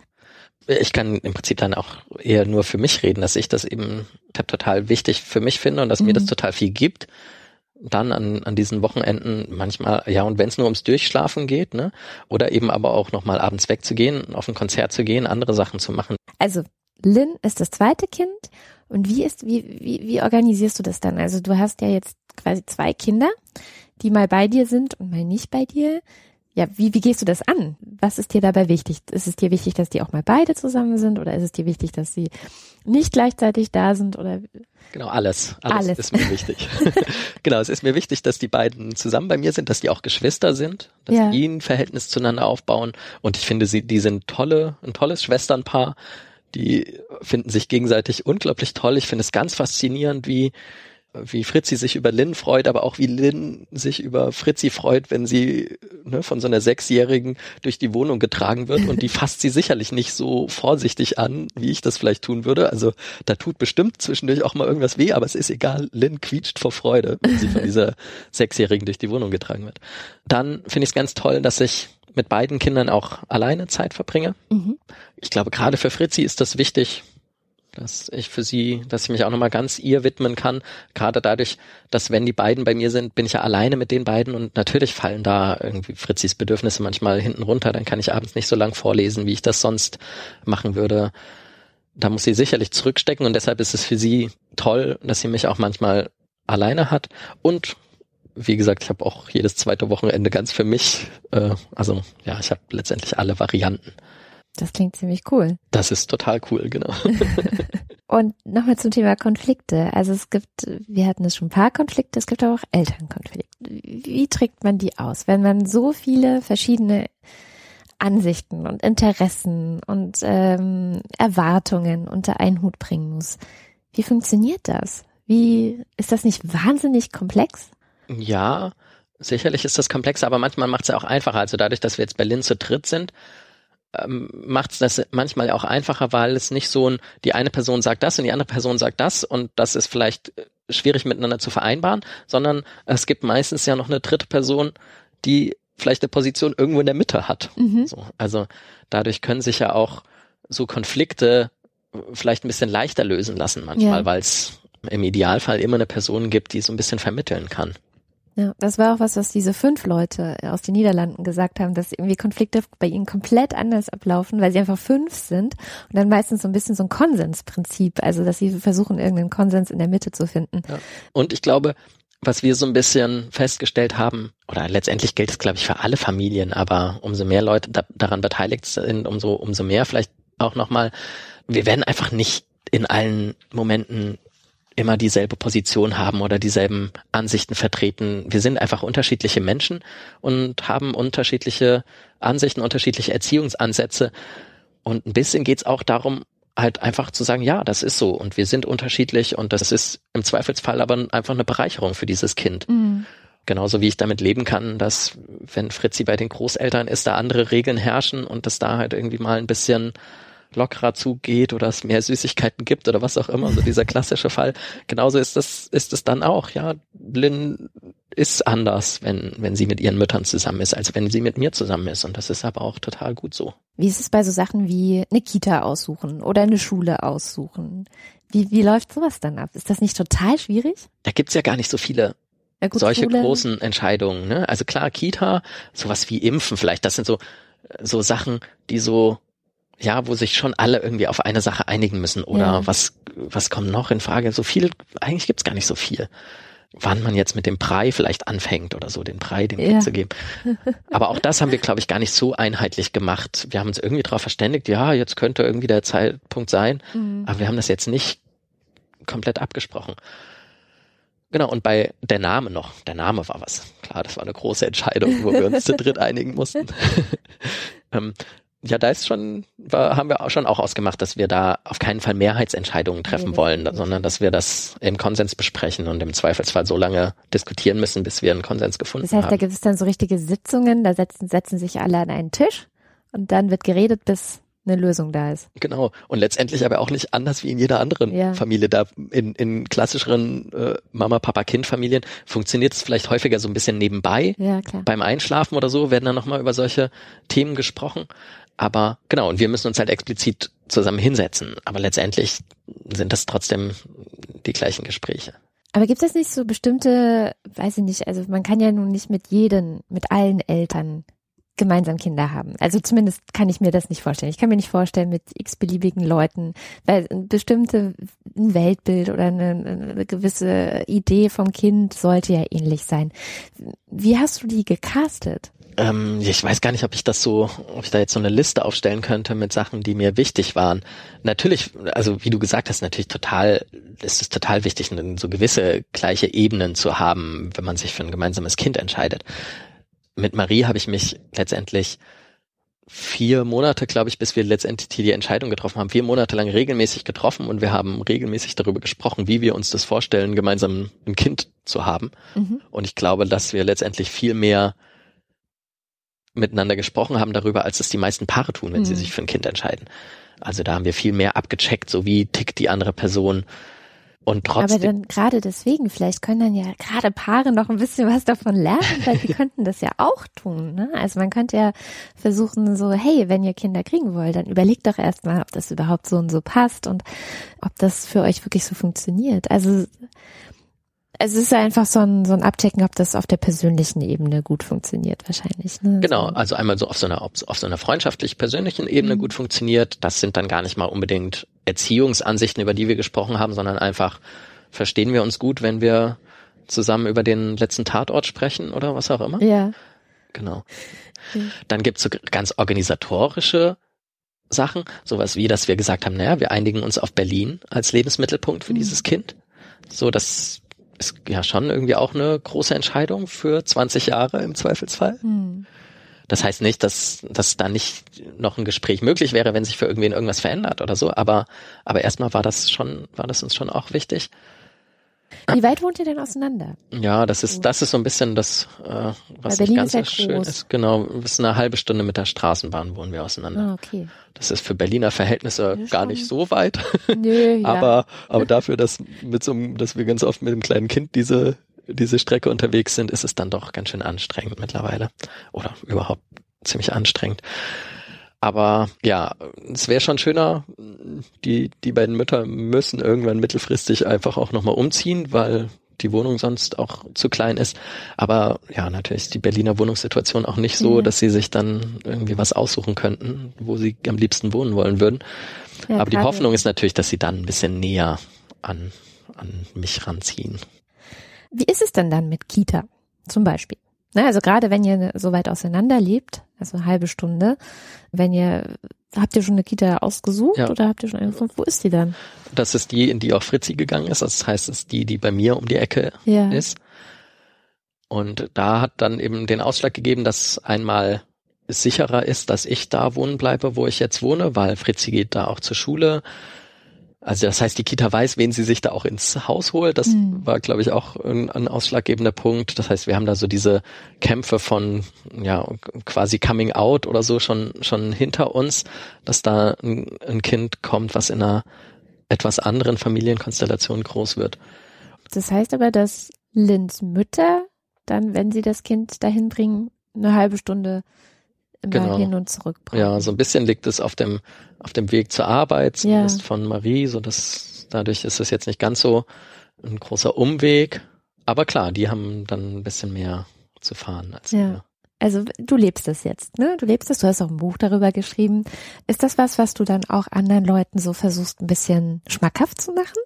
ich kann im Prinzip dann auch eher nur für mich reden, dass ich das eben total wichtig für mich finde und dass mhm. mir das mhm. total viel gibt. Dann an, an diesen Wochenenden manchmal, ja, und wenn es nur ums Durchschlafen geht, ne? Oder eben aber auch nochmal abends wegzugehen, auf ein Konzert zu gehen, andere Sachen zu machen. Also Lynn ist das zweite Kind. Und wie ist, wie, wie, wie organisierst du das dann? Also du hast ja jetzt quasi zwei Kinder, die mal bei dir sind und mal nicht bei dir ja, wie, wie gehst du das an? Was ist dir dabei wichtig? Ist es dir wichtig, dass die auch mal beide zusammen sind oder ist es dir wichtig, dass sie nicht gleichzeitig da sind oder? Genau, alles. Alles, alles. ist mir wichtig. genau, es ist mir wichtig, dass die beiden zusammen bei mir sind, dass die auch Geschwister sind, dass ja. die ein Verhältnis zueinander aufbauen und ich finde sie, die sind tolle, ein tolles Schwesternpaar. Die finden sich gegenseitig unglaublich toll. Ich finde es ganz faszinierend, wie, wie Fritzi sich über Lynn freut, aber auch wie Lynn sich über Fritzi freut, wenn sie ne, von so einer Sechsjährigen durch die Wohnung getragen wird und die fasst sie sicherlich nicht so vorsichtig an, wie ich das vielleicht tun würde. Also da tut bestimmt zwischendurch auch mal irgendwas weh, aber es ist egal. Lynn quietscht vor Freude, wenn sie von dieser Sechsjährigen durch die Wohnung getragen wird. Dann finde ich es ganz toll, dass ich mit beiden Kindern auch alleine Zeit verbringe. Mhm. Ich glaube, gerade für Fritzi ist das wichtig, dass ich für sie, dass ich mich auch nochmal ganz ihr widmen kann. Gerade dadurch, dass wenn die beiden bei mir sind, bin ich ja alleine mit den beiden und natürlich fallen da irgendwie Fritzis Bedürfnisse manchmal hinten runter. Dann kann ich abends nicht so lang vorlesen, wie ich das sonst machen würde. Da muss sie sicherlich zurückstecken und deshalb ist es für sie toll, dass sie mich auch manchmal alleine hat und wie gesagt, ich habe auch jedes zweite Wochenende ganz für mich. Äh, also ja, ich habe letztendlich alle Varianten. Das klingt ziemlich cool. Das ist total cool, genau. Und nochmal zum Thema Konflikte. Also es gibt, wir hatten es schon ein paar Konflikte, es gibt aber auch Elternkonflikte. Wie trägt man die aus, wenn man so viele verschiedene Ansichten und Interessen und ähm, Erwartungen unter einen Hut bringen muss? Wie funktioniert das? Wie ist das nicht wahnsinnig komplex? Ja, sicherlich ist das komplex, aber manchmal macht es ja auch einfacher. Also dadurch, dass wir jetzt Berlin zu dritt sind, ähm, macht es das manchmal auch einfacher, weil es nicht so ein, die eine Person sagt das und die andere Person sagt das und das ist vielleicht äh, schwierig miteinander zu vereinbaren, sondern es gibt meistens ja noch eine dritte Person, die vielleicht eine Position irgendwo in der Mitte hat. Mhm. So, also dadurch können sich ja auch so Konflikte äh, vielleicht ein bisschen leichter lösen lassen manchmal, ja. weil es im Idealfall immer eine Person gibt, die so ein bisschen vermitteln kann. Ja, das war auch was, was diese fünf Leute aus den Niederlanden gesagt haben, dass irgendwie Konflikte bei ihnen komplett anders ablaufen, weil sie einfach fünf sind und dann meistens so ein bisschen so ein Konsensprinzip, also dass sie versuchen, irgendeinen Konsens in der Mitte zu finden. Ja. Und ich glaube, was wir so ein bisschen festgestellt haben, oder letztendlich gilt es, glaube ich, für alle Familien, aber umso mehr Leute da, daran beteiligt sind, umso, umso mehr vielleicht auch nochmal, wir werden einfach nicht in allen Momenten immer dieselbe Position haben oder dieselben Ansichten vertreten. Wir sind einfach unterschiedliche Menschen und haben unterschiedliche Ansichten, unterschiedliche Erziehungsansätze. Und ein bisschen geht's auch darum, halt einfach zu sagen, ja, das ist so und wir sind unterschiedlich und das ist im Zweifelsfall aber einfach eine Bereicherung für dieses Kind. Mhm. Genauso wie ich damit leben kann, dass wenn Fritzi bei den Großeltern ist, da andere Regeln herrschen und dass da halt irgendwie mal ein bisschen lockerer zugeht oder es mehr Süßigkeiten gibt oder was auch immer, so dieser klassische Fall. Genauso ist das, ist es dann auch, ja. Lynn ist anders, wenn, wenn sie mit ihren Müttern zusammen ist, als wenn sie mit mir zusammen ist. Und das ist aber auch total gut so. Wie ist es bei so Sachen wie eine Kita aussuchen oder eine Schule aussuchen? Wie, wie läuft sowas dann ab? Ist das nicht total schwierig? Da gibt's ja gar nicht so viele Ja, gut, solche Schule- großen Entscheidungen. Ne? Also klar, Kita, sowas wie Impfen vielleicht, das sind so, so Sachen, die so, ja, wo sich schon alle irgendwie auf eine Sache einigen müssen. Oder Ja. was, was kommt noch in Frage? So viel, eigentlich gibt's gar nicht so viel. Wann man jetzt mit dem Brei vielleicht anfängt oder so, den Brei dem Ja. Kind zu geben. Aber auch das haben wir, glaube ich, gar nicht so einheitlich gemacht. Wir haben uns irgendwie darauf verständigt, ja, jetzt könnte irgendwie der Zeitpunkt sein, Mhm. aber wir haben das jetzt nicht komplett abgesprochen. Genau, und bei der Name noch. Der Name war was. Klar, das war eine große Entscheidung, wo wir uns zu dritt einigen mussten. ähm, ja, da ist schon, war, haben wir auch schon auch ausgemacht, dass wir da auf keinen Fall Mehrheitsentscheidungen treffen Nee, wollen, sondern dass wir das im Konsens besprechen und im Zweifelsfall so lange diskutieren müssen, bis wir einen Konsens gefunden Das heißt, da haben. gibt es dann so richtige Sitzungen, da setzen, setzen sich alle an einen Tisch und dann wird geredet, bis eine Lösung da ist. Genau. Und letztendlich aber auch nicht anders wie in jeder anderen Ja. Familie. Da in, in klassischeren äh, Mama, Papa, Kind-Familien funktioniert es vielleicht häufiger so ein bisschen nebenbei. Ja, klar. Beim Einschlafen oder so werden dann nochmal über solche Themen gesprochen. Aber genau, und wir müssen uns halt explizit zusammen hinsetzen. Aber letztendlich sind das trotzdem die gleichen Gespräche. Aber gibt es nicht so bestimmte, weiß ich nicht, also man kann ja nun nicht mit jedem, mit allen Eltern gemeinsam Kinder haben. Also zumindest kann ich mir das nicht vorstellen. Ich kann mir nicht vorstellen mit x-beliebigen Leuten, weil ein bestimmte ein Weltbild oder eine, eine gewisse Idee vom Kind sollte ja ähnlich sein. Wie hast du die gecastet? Ähm, ich weiß gar nicht, ob ich das so, ob ich da jetzt so eine Liste aufstellen könnte mit Sachen, die mir wichtig waren. Natürlich, also wie du gesagt hast, natürlich total, ist es total wichtig, so gewisse gleiche Ebenen zu haben, wenn man sich für ein gemeinsames Kind entscheidet. Mit Marie habe ich mich letztendlich vier Monate, glaube ich, bis wir letztendlich die Entscheidung getroffen haben, vier Monate lang regelmäßig getroffen und wir haben regelmäßig darüber gesprochen, wie wir uns das vorstellen, gemeinsam ein Kind zu haben. Mhm. Und ich glaube, dass wir letztendlich viel mehr miteinander gesprochen haben darüber, als es die meisten Paare tun, wenn sie Mhm. sich für ein Kind entscheiden. Also da haben wir viel mehr abgecheckt, so wie tickt die andere Person. Und Aber trotzdem, dann gerade deswegen, vielleicht können dann ja gerade Paare noch ein bisschen was davon lernen, weil die könnten das ja auch tun. Ne? Also man könnte ja versuchen, so, hey, wenn ihr Kinder kriegen wollt, dann überlegt doch erstmal, ob das überhaupt so und so passt und ob das für euch wirklich so funktioniert. Also es ist einfach so ein, so ein Abchecken, ob das auf der persönlichen Ebene gut funktioniert, wahrscheinlich. Ne? genau, So. also einmal so auf so einer, auf so einer freundschaftlich-persönlichen Ebene Mhm. gut funktioniert. Das sind dann gar nicht mal unbedingt Erziehungsansichten, über die wir gesprochen haben, sondern einfach verstehen wir uns gut, wenn wir zusammen über den letzten Tatort sprechen oder was auch immer. Ja. Genau. Mhm. Dann gibt's so ganz organisatorische Sachen, sowas wie, dass wir gesagt haben, naja, wir einigen uns auf Berlin als Lebensmittelpunkt für Mhm. dieses Kind. So, das ist ja schon irgendwie auch eine große Entscheidung für 20 Jahre im Zweifelsfall. Hm. Das heißt nicht, dass, dass da nicht noch ein Gespräch möglich wäre, wenn sich für irgendwen irgendwas verändert oder so, aber, aber erstmal war das schon, war das uns schon auch wichtig. Wie weit wohnt ihr denn auseinander? Ja, das ist, das ist so ein bisschen das, äh, was nicht ganz so schön groß. ist. Genau, bis eine halbe Stunde mit der Straßenbahn wohnen wir auseinander. Ah, okay. Das ist für Berliner Verhältnisse Ja, gar nicht so weit. Nö, ja. aber, aber dafür, dass mit so einem, dass wir ganz oft mit dem kleinen Kind diese, diese Strecke unterwegs sind, ist es dann doch ganz schön anstrengend mittlerweile. Oder überhaupt ziemlich anstrengend. Aber ja, es wäre schon schöner, die, die beiden Mütter müssen irgendwann mittelfristig einfach auch nochmal umziehen, weil die Wohnung sonst auch zu klein ist. Aber ja, natürlich ist die Berliner Wohnungssituation auch nicht so, Ja. dass sie sich dann irgendwie was aussuchen könnten, wo sie am liebsten wohnen wollen würden. Ja, Aber die Hoffnung ist natürlich, dass sie dann ein bisschen näher an, an mich ranziehen. Wie ist es denn dann mit Kita zum Beispiel? Na, also gerade wenn ihr so weit auseinander lebt, also eine halbe Stunde, wenn ihr, habt ihr schon eine Kita ausgesucht Ja. oder habt ihr schon eine gefunden? Wo ist die dann? Das ist die, in die auch Fritzi gegangen ist. Das heißt, es ist die, die bei mir um die Ecke Ja. ist. Und da hat dann eben den Ausschlag gegeben, dass einmal es sicherer ist, dass ich da wohnen bleibe, wo ich jetzt wohne, weil Fritzi geht da auch zur Schule. Also das heißt, die Kita weiß, wen sie sich da auch ins Haus holt. Das Hm. war, glaube ich, auch ein, ein ausschlaggebender Punkt. Das heißt, wir haben da so diese Kämpfe von ja quasi Coming Out oder so schon schon hinter uns, dass da ein, ein Kind kommt, was in einer etwas anderen Familienkonstellation groß wird. Das heißt aber, dass Lins Mütter dann, wenn sie das Kind dahin bringen, eine halbe Stunde Genau. hin und zurück brauchen. Ja, so ein bisschen liegt es auf dem, auf dem Weg zur Arbeit, Ja. zumindest von Marie, so dass dadurch ist es jetzt nicht ganz so ein großer Umweg. Aber klar, die haben dann ein bisschen mehr zu fahren als Ja. wir. Also du lebst das jetzt, ne? Du lebst es, du hast auch ein Buch darüber geschrieben. Ist das was, was du dann auch anderen Leuten so versuchst, ein bisschen schmackhaft zu machen?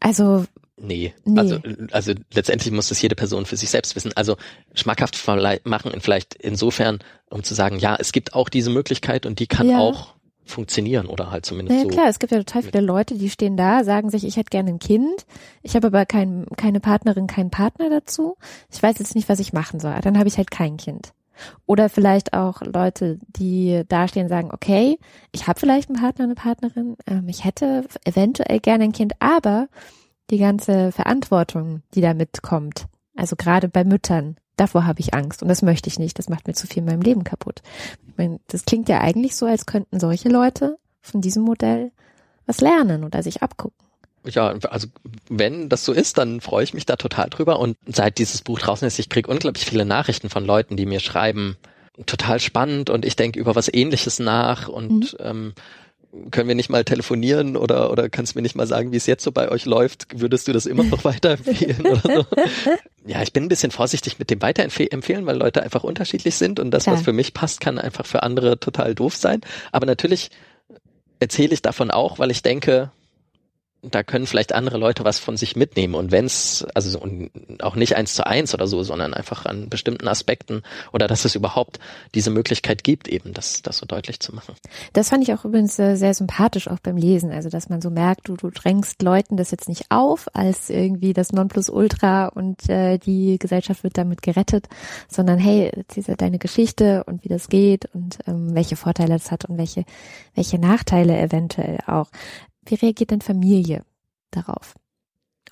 Also, Nee, Nee. Also, also letztendlich muss das jede Person für sich selbst wissen. Also schmackhaft machen vielleicht insofern, um zu sagen, ja, es gibt auch diese Möglichkeit und die kann Ja. auch funktionieren oder halt zumindest naja so. klar, es gibt ja total viele Leute, die stehen da, sagen sich, ich hätte gerne ein Kind, ich habe aber kein, keine Partnerin, keinen Partner dazu. Ich weiß jetzt nicht, was ich machen soll. Dann habe ich halt kein Kind. Oder vielleicht auch Leute, die dastehen und sagen, okay, ich habe vielleicht einen Partner, eine Partnerin, ähm, ich hätte eventuell gerne ein Kind, aber die ganze Verantwortung, die da mitkommt, also gerade bei Müttern, davor habe ich Angst. Und das möchte ich nicht, das macht mir zu viel in meinem Leben kaputt. Ich meine, das klingt ja eigentlich so, als könnten solche Leute von diesem Modell was lernen oder sich abgucken. Ja, also wenn das so ist, dann freue ich mich da total drüber. Und seit dieses Buch draußen ist, ich kriege unglaublich viele Nachrichten von Leuten, die mir schreiben, total spannend. Und ich denke über was ähnliches nach. Und ähm, können wir nicht mal telefonieren oder oder kannst mir nicht mal sagen, wie es jetzt so bei euch läuft? Würdest du das immer noch weiterempfehlen oder so? Ja, ich bin ein bisschen vorsichtig mit dem Weiterempfehlen, weil Leute einfach unterschiedlich sind und das, Klar. was für mich passt, kann einfach für andere total doof sein. Aber natürlich erzähle ich davon auch, weil ich denke, da können vielleicht andere Leute was von sich mitnehmen. Und wenn's also und auch nicht eins zu eins oder so, sondern einfach an bestimmten Aspekten oder dass es überhaupt diese Möglichkeit gibt, eben das, das so deutlich zu machen. Das fand ich auch übrigens äh, sehr sympathisch auch beim Lesen, also dass man so merkt, du, du drängst Leuten das jetzt nicht auf als irgendwie das Nonplusultra und äh, die Gesellschaft wird damit gerettet, sondern hey, diese deine Geschichte und wie das geht und ähm, welche Vorteile das hat und welche welche Nachteile eventuell auch. Wie reagiert denn Familie darauf?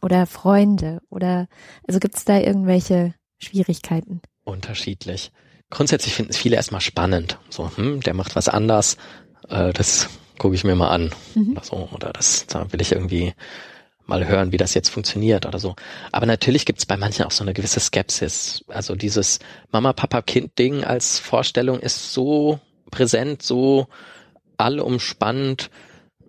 Oder Freunde? Oder also gibt es da irgendwelche Schwierigkeiten? Unterschiedlich. Grundsätzlich finden es viele erstmal spannend. So, hm, der macht was anders, äh, das gucke ich mir mal an. Mhm. Oder so. Oder das, da will ich irgendwie mal hören, wie das jetzt funktioniert oder so. Aber natürlich gibt es bei manchen auch so eine gewisse Skepsis. Also dieses Mama-Papa-Kind-Ding als Vorstellung ist so präsent, so allumspannend,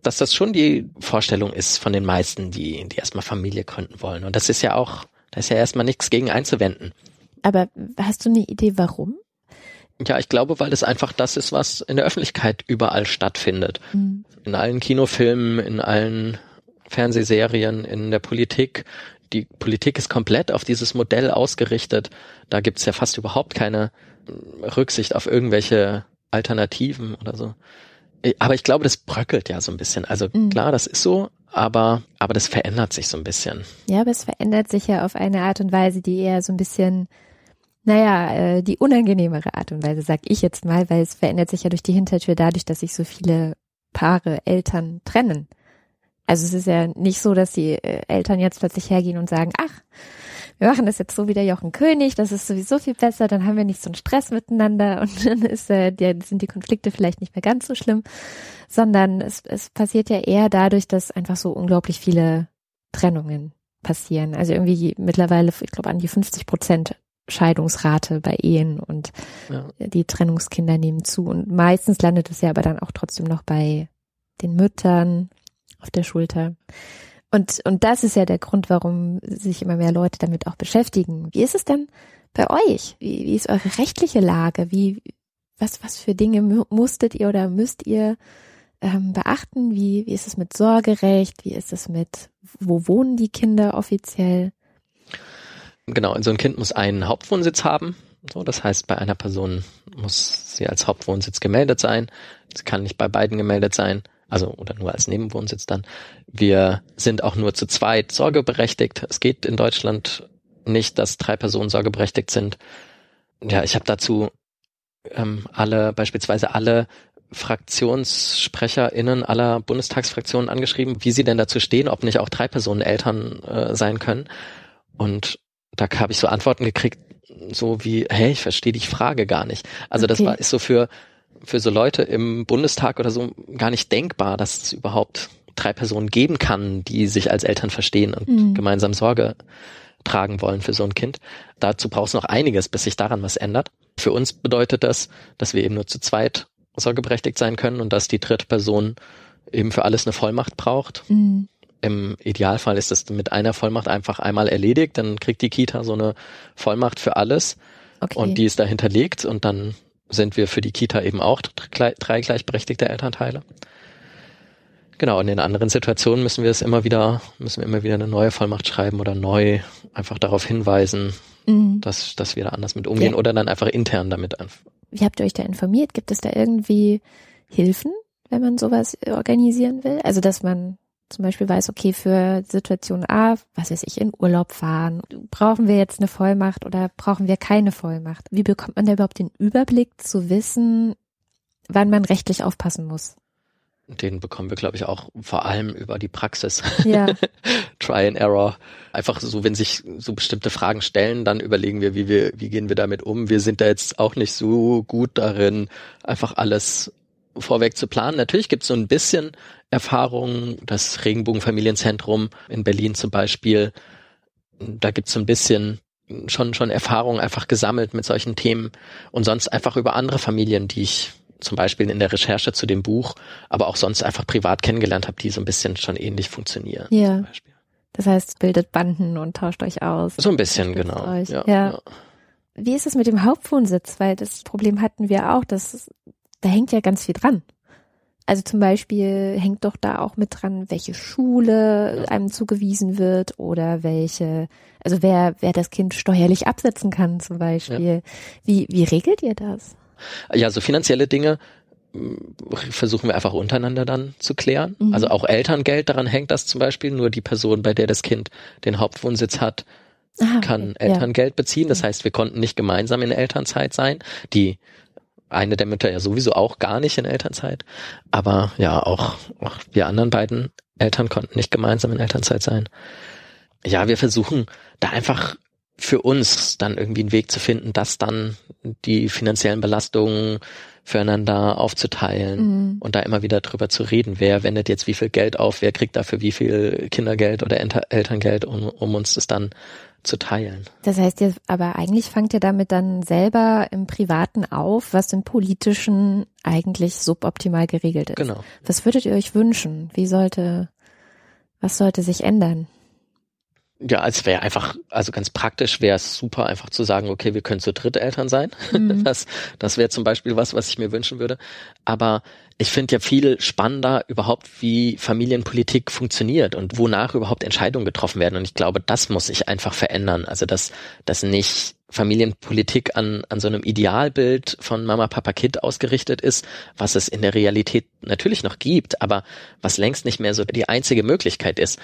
dass das schon die Vorstellung ist von den meisten, die, die erstmal Familie gründen wollen. Und das ist ja auch, da ist ja erstmal nichts gegen einzuwenden. Aber hast du eine Idee, warum? Ja, ich glaube, weil es einfach das ist, was in der Öffentlichkeit überall stattfindet. Mhm. In allen Kinofilmen, in allen Fernsehserien, in der Politik. Die Politik ist komplett auf dieses Modell ausgerichtet. Da gibt's ja fast überhaupt keine Rücksicht auf irgendwelche Alternativen oder so. Äh, Aber ich glaube, das bröckelt ja so ein bisschen. Also Mhm. klar, das ist so, aber, aber das verändert sich so ein bisschen. Ja, aber es verändert sich ja auf eine Art und Weise, die eher so ein bisschen, naja, äh, die unangenehmere Art und Weise, sag ich jetzt mal, weil es verändert sich ja durch die Hintertür dadurch, dass sich so viele Paare, Eltern trennen. Also es ist ja nicht so, dass die äh, Eltern jetzt plötzlich hergehen und sagen, ach, wir machen das jetzt so wie der Jochen König, das ist sowieso viel besser, dann haben wir nicht so einen Stress miteinander und dann ist, äh, der, sind die Konflikte vielleicht nicht mehr ganz so schlimm, sondern es, es passiert ja eher dadurch, dass einfach so unglaublich viele Trennungen passieren. Also irgendwie mittlerweile, ich glaube, an die 50 Prozent Scheidungsrate bei Ehen und Ja. die Trennungskinder nehmen zu. Und meistens landet es ja aber dann auch trotzdem noch bei den Müttern auf der Schulter. Und, und das ist ja der Grund, warum sich immer mehr Leute damit auch beschäftigen. Wie ist es denn bei euch? Wie, wie ist eure rechtliche Lage? Wie, was, was für Dinge mu- musstet ihr oder müsst ihr ähm, beachten? Wie, wie ist es mit Sorgerecht? Wie ist es mit, wo wohnen die Kinder offiziell? Genau, so ein Kind muss einen Hauptwohnsitz haben. So, das heißt, bei einer Person muss sie als Hauptwohnsitz gemeldet sein. Sie kann nicht bei beiden gemeldet sein, also oder nur als Nebenwohnsitz dann. Wir sind auch nur zu zweit sorgeberechtigt. Es geht in Deutschland nicht, dass drei Personen sorgeberechtigt sind. Ja, ich habe dazu ähm, alle, beispielsweise alle FraktionssprecherInnen aller Bundestagsfraktionen angeschrieben, wie sie denn dazu stehen, ob nicht auch drei Personen Eltern äh, sein können. Und da habe ich so Antworten gekriegt, so wie, hey, ich verstehe die Frage gar nicht. Also das Okay. war ist so für für so Leute im Bundestag oder so gar nicht denkbar, dass es überhaupt drei Personen geben kann, die sich als Eltern verstehen und Mhm. gemeinsam Sorge tragen wollen für so ein Kind. Dazu braucht es noch einiges, bis sich daran was ändert. Für uns bedeutet das, dass wir eben nur zu zweit sorgeberechtigt sein können und dass die dritte Person eben für alles eine Vollmacht braucht. Mhm. Im Idealfall ist das mit einer Vollmacht einfach einmal erledigt, dann kriegt die Kita so eine Vollmacht für alles okay. und die ist da hinterlegt und dann sind wir für die Kita eben auch drei gleichberechtigte Elternteile. Genau, und in anderen Situationen müssen wir es immer wieder, müssen wir immer wieder eine neue Vollmacht schreiben oder neu einfach darauf hinweisen, mhm. dass, dass wir da anders mit umgehen ja. oder dann einfach intern damit. Wie habt ihr euch da informiert? Gibt es da irgendwie Hilfen, wenn man sowas organisieren will? Also, dass man zum Beispiel weiß, okay, für Situation A, was weiß ich, in Urlaub fahren, brauchen wir jetzt eine Vollmacht oder brauchen wir keine Vollmacht? Wie bekommt man da überhaupt den Überblick zu wissen, wann man rechtlich aufpassen muss? Den bekommen wir, glaube ich, auch vor allem über die Praxis. Ja. Try and Error. Einfach so, wenn sich so bestimmte Fragen stellen, dann überlegen wir, wie wir, wie gehen wir damit um. Wir sind da jetzt auch nicht so gut darin, einfach alles vorweg zu planen. Natürlich gibt es so ein bisschen Erfahrung, das Regenbogenfamilienzentrum in Berlin zum Beispiel, da gibt es so ein bisschen schon, schon Erfahrung einfach gesammelt mit solchen Themen und sonst einfach über andere Familien, die ich zum Beispiel in der Recherche zu dem Buch, aber auch sonst einfach privat kennengelernt habe, die so ein bisschen schon ähnlich funktionieren. Ja. Das heißt, bildet Banden und tauscht euch aus. So ein bisschen, genau. Ja, ja. ja. Wie ist es mit dem Hauptwohnsitz? Weil das Problem hatten wir auch, dass da hängt ja ganz viel dran. Also zum Beispiel hängt doch da auch mit dran, welche Schule einem zugewiesen wird oder welche, also wer, wer das Kind steuerlich absetzen kann zum Beispiel. Ja. Wie, wie regelt ihr das? Ja, so finanzielle Dinge mm, versuchen wir einfach untereinander dann zu klären. Mhm. Also auch Elterngeld, daran hängt das zum Beispiel. Nur die Person, bei der das Kind den Hauptwohnsitz hat, Aha, kann okay. Elterngeld ja. beziehen. Das heißt, wir konnten nicht gemeinsam in Elternzeit sein. Die eine der Mütter ja sowieso auch gar nicht in Elternzeit. Aber ja, auch, auch wir anderen beiden Eltern konnten nicht gemeinsam in Elternzeit sein. Ja, wir versuchen da einfach für uns dann irgendwie einen Weg zu finden, das dann die finanziellen Belastungen füreinander aufzuteilen mhm. und da immer wieder drüber zu reden, wer wendet jetzt wie viel Geld auf, wer kriegt dafür wie viel Kindergeld oder Elterngeld, um, um uns das dann zu teilen. Das heißt, ihr, aber eigentlich fangt ihr damit dann selber im Privaten auf, was im Politischen eigentlich suboptimal geregelt ist. Genau. Was würdet ihr euch wünschen? Wie sollte, was sollte sich ändern? Ja, als wäre einfach, also ganz praktisch wäre es super, einfach zu sagen, okay, wir können zu dritt Eltern sein. Mhm. Das, das wäre zum Beispiel was, was ich mir wünschen würde. Aber ich finde ja viel spannender überhaupt, wie Familienpolitik funktioniert und wonach überhaupt Entscheidungen getroffen werden. Und ich glaube, das muss sich einfach verändern. Also dass, dass nicht Familienpolitik an, an so einem Idealbild von Mama, Papa, Kind ausgerichtet ist, was es in der Realität natürlich noch gibt, aber was längst nicht mehr so die einzige Möglichkeit ist.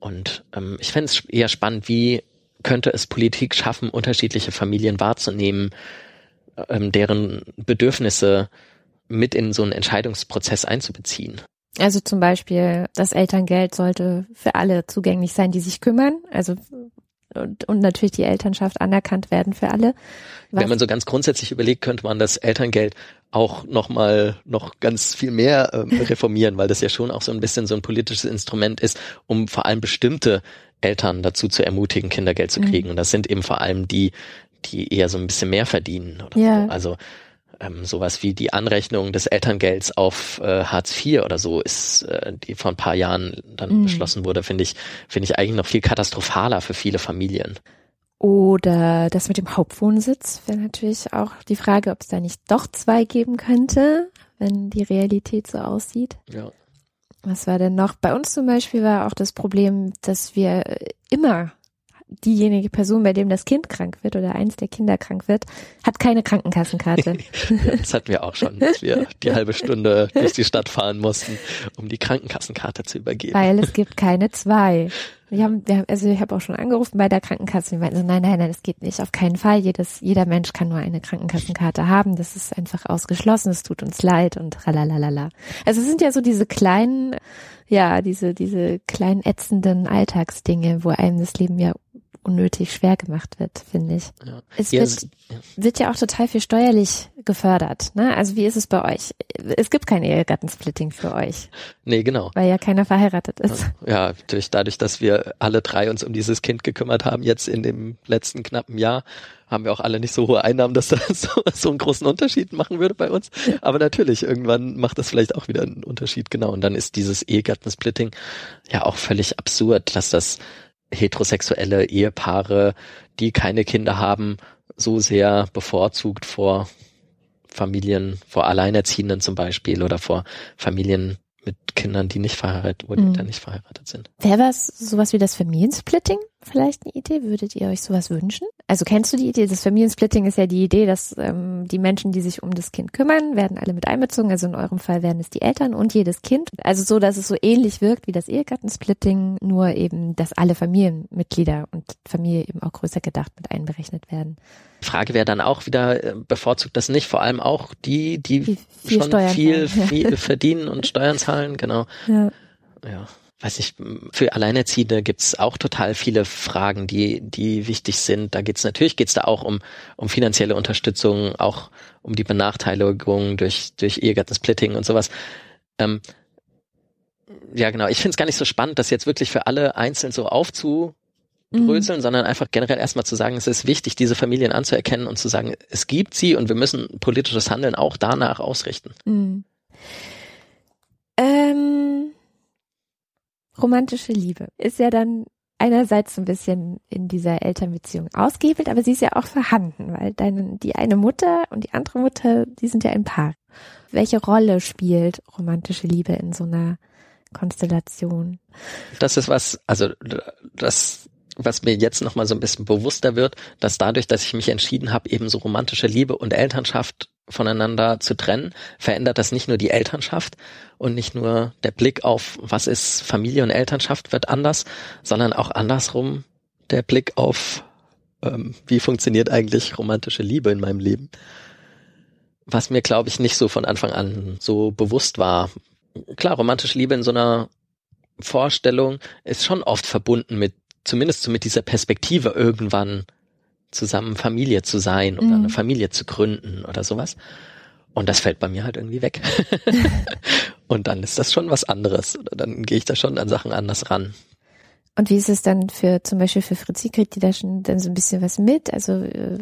Und ähm, ich fände es eher spannend, wie könnte es Politik schaffen, unterschiedliche Familien wahrzunehmen, ähm, deren Bedürfnisse mit in so einen Entscheidungsprozess einzubeziehen. Also zum Beispiel, das Elterngeld sollte für alle zugänglich sein, die sich kümmern. Also und, und natürlich die Elternschaft anerkannt werden für alle. Was Wenn man so ganz grundsätzlich überlegt, könnte man das Elterngeld auch noch mal noch ganz viel mehr äh, reformieren, weil das ja schon auch so ein bisschen so ein politisches Instrument ist, um vor allem bestimmte Eltern dazu zu ermutigen, Kindergeld zu mhm. kriegen. Mhm. Und das sind eben vor allem die, die eher so ein bisschen mehr verdienen. Oder ja. so. Also ähm, sowas wie die Anrechnung des Elterngelds auf äh, Hartz IV oder so ist, äh, die vor ein paar Jahren dann mhm. beschlossen wurde, finde ich, finde ich eigentlich noch viel katastrophaler für viele Familien. Oder das mit dem Hauptwohnsitz wäre natürlich auch die Frage, ob es da nicht doch zwei geben könnte, wenn die Realität so aussieht. Ja. Was war denn noch? Bei uns zum Beispiel war auch das Problem, dass wir immer diejenige Person, bei dem das Kind krank wird oder eins der Kinder krank wird, hat keine Krankenkassenkarte. das hatten wir auch schon, dass wir die halbe Stunde durch die Stadt fahren mussten, um die Krankenkassenkarte zu übergeben. Weil es gibt keine zwei. Wir haben, wir haben, also ich habe auch schon angerufen bei der Krankenkasse. Die meinten so, nein, nein, nein, das geht nicht. Auf keinen Fall. Jedes, jeder Mensch kann nur eine Krankenkassenkarte haben. Das ist einfach ausgeschlossen. Es tut uns leid und tralalala. Also es sind ja so diese kleinen, ja, diese, diese kleinen ätzenden Alltagsdinge, wo einem das Leben ja unnötig schwer gemacht wird, finde ich. Ja. Es Ja, wird, es- ja. wird ja auch total viel steuerlich gefördert. Ne? Also wie ist es bei euch? Es gibt kein Ehegattensplitting für euch, Nee, genau. weil ja keiner verheiratet ist. Ja, durch, dadurch, dass wir alle drei uns um dieses Kind gekümmert haben, jetzt in dem letzten knappen Jahr, haben wir auch alle nicht so hohe Einnahmen, dass das so, so einen großen Unterschied machen würde bei uns. Aber natürlich, irgendwann macht das vielleicht auch wieder einen Unterschied, genau. Und dann ist dieses Ehegattensplitting ja auch völlig absurd, dass das heterosexuelle Ehepaare, die keine Kinder haben, so sehr bevorzugt vor Familien, vor Alleinerziehenden zum Beispiel oder vor Familien mit Kindern, die nicht verheiratet oder Mhm. die nicht verheiratet sind. Wäre was sowas wie das Familiensplitting vielleicht eine Idee? Würdet ihr euch sowas wünschen? Also kennst du die Idee? Das Familiensplitting ist ja die Idee, dass ähm, die Menschen, die sich um das Kind kümmern, werden alle mit einbezogen. Also in eurem Fall werden es die Eltern und jedes Kind. Also so, dass es so ähnlich wirkt wie das Ehegattensplitting, nur eben, dass alle Familienmitglieder und Familie eben auch größer gedacht mit einberechnet werden. Die Frage wäre dann auch wieder, äh, bevorzugt das nicht vor allem auch die, die Die viel schon Steuern viel, viel verdienen und Steuern zahlen, genau. Ja. Ja. Weiß ich, für Alleinerziehende gibt's auch total viele Fragen, die, die wichtig sind. Da geht's natürlich geht's da auch um, um finanzielle Unterstützung, auch um die Benachteiligung durch, durch Ehegattensplitting und sowas. Ähm, ja, genau. Ich finde es gar nicht so spannend, das jetzt wirklich für alle einzeln so aufzubröseln, sondern einfach generell erstmal zu sagen, es ist wichtig, diese Familien anzuerkennen und zu sagen, es gibt sie und wir müssen politisches Handeln auch danach ausrichten. Mhm. Ähm, romantische Liebe ist ja dann einerseits so ein bisschen in dieser Elternbeziehung ausgehebelt, aber sie ist ja auch vorhanden, weil deine, die eine Mutter und die andere Mutter, die sind ja ein Paar. Welche Rolle spielt romantische Liebe in so einer Konstellation? Das ist was, also das, was mir jetzt nochmal so ein bisschen bewusster wird, dass dadurch, dass ich mich entschieden habe, eben so romantische Liebe und Elternschaft voneinander zu trennen, verändert das nicht nur die Elternschaft und nicht nur der Blick auf, was ist Familie und Elternschaft wird anders, sondern auch andersrum der Blick auf, ähm, wie funktioniert eigentlich romantische Liebe in meinem Leben. Was mir, glaube ich, nicht so von Anfang an so bewusst war. Klar, romantische Liebe in so einer Vorstellung ist schon oft verbunden mit, zumindest so mit dieser Perspektive irgendwann zusammen Familie zu sein oder Mhm. eine Familie zu gründen oder sowas. Und das fällt bei mir halt irgendwie weg. und dann ist das schon was anderes. Oder dann gehe ich da schon an Sachen anders ran. Und wie ist es dann für zum Beispiel für Fritzi, kriegt die da schon dann so ein bisschen was mit? Also äh,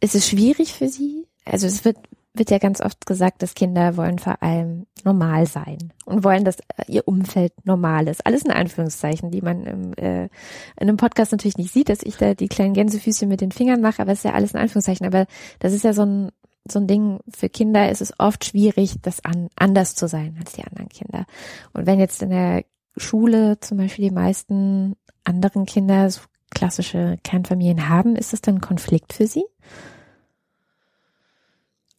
ist es schwierig für sie? Also es wird wird ja ganz oft gesagt, dass Kinder wollen vor allem normal sein und wollen, dass äh, ihr Umfeld normal ist. Alles in Anführungszeichen, die man im, äh, in einem Podcast natürlich nicht sieht, dass ich da die kleinen Gänsefüßchen mit den Fingern mache, aber es ist ja alles in Anführungszeichen. Aber das ist ja so ein so ein Ding, für Kinder ist es oft schwierig, das an, anders zu sein als die anderen Kinder. Und wenn jetzt in der Schule zum Beispiel die meisten anderen Kinder so klassische Kernfamilien haben, ist es dann ein Konflikt für sie?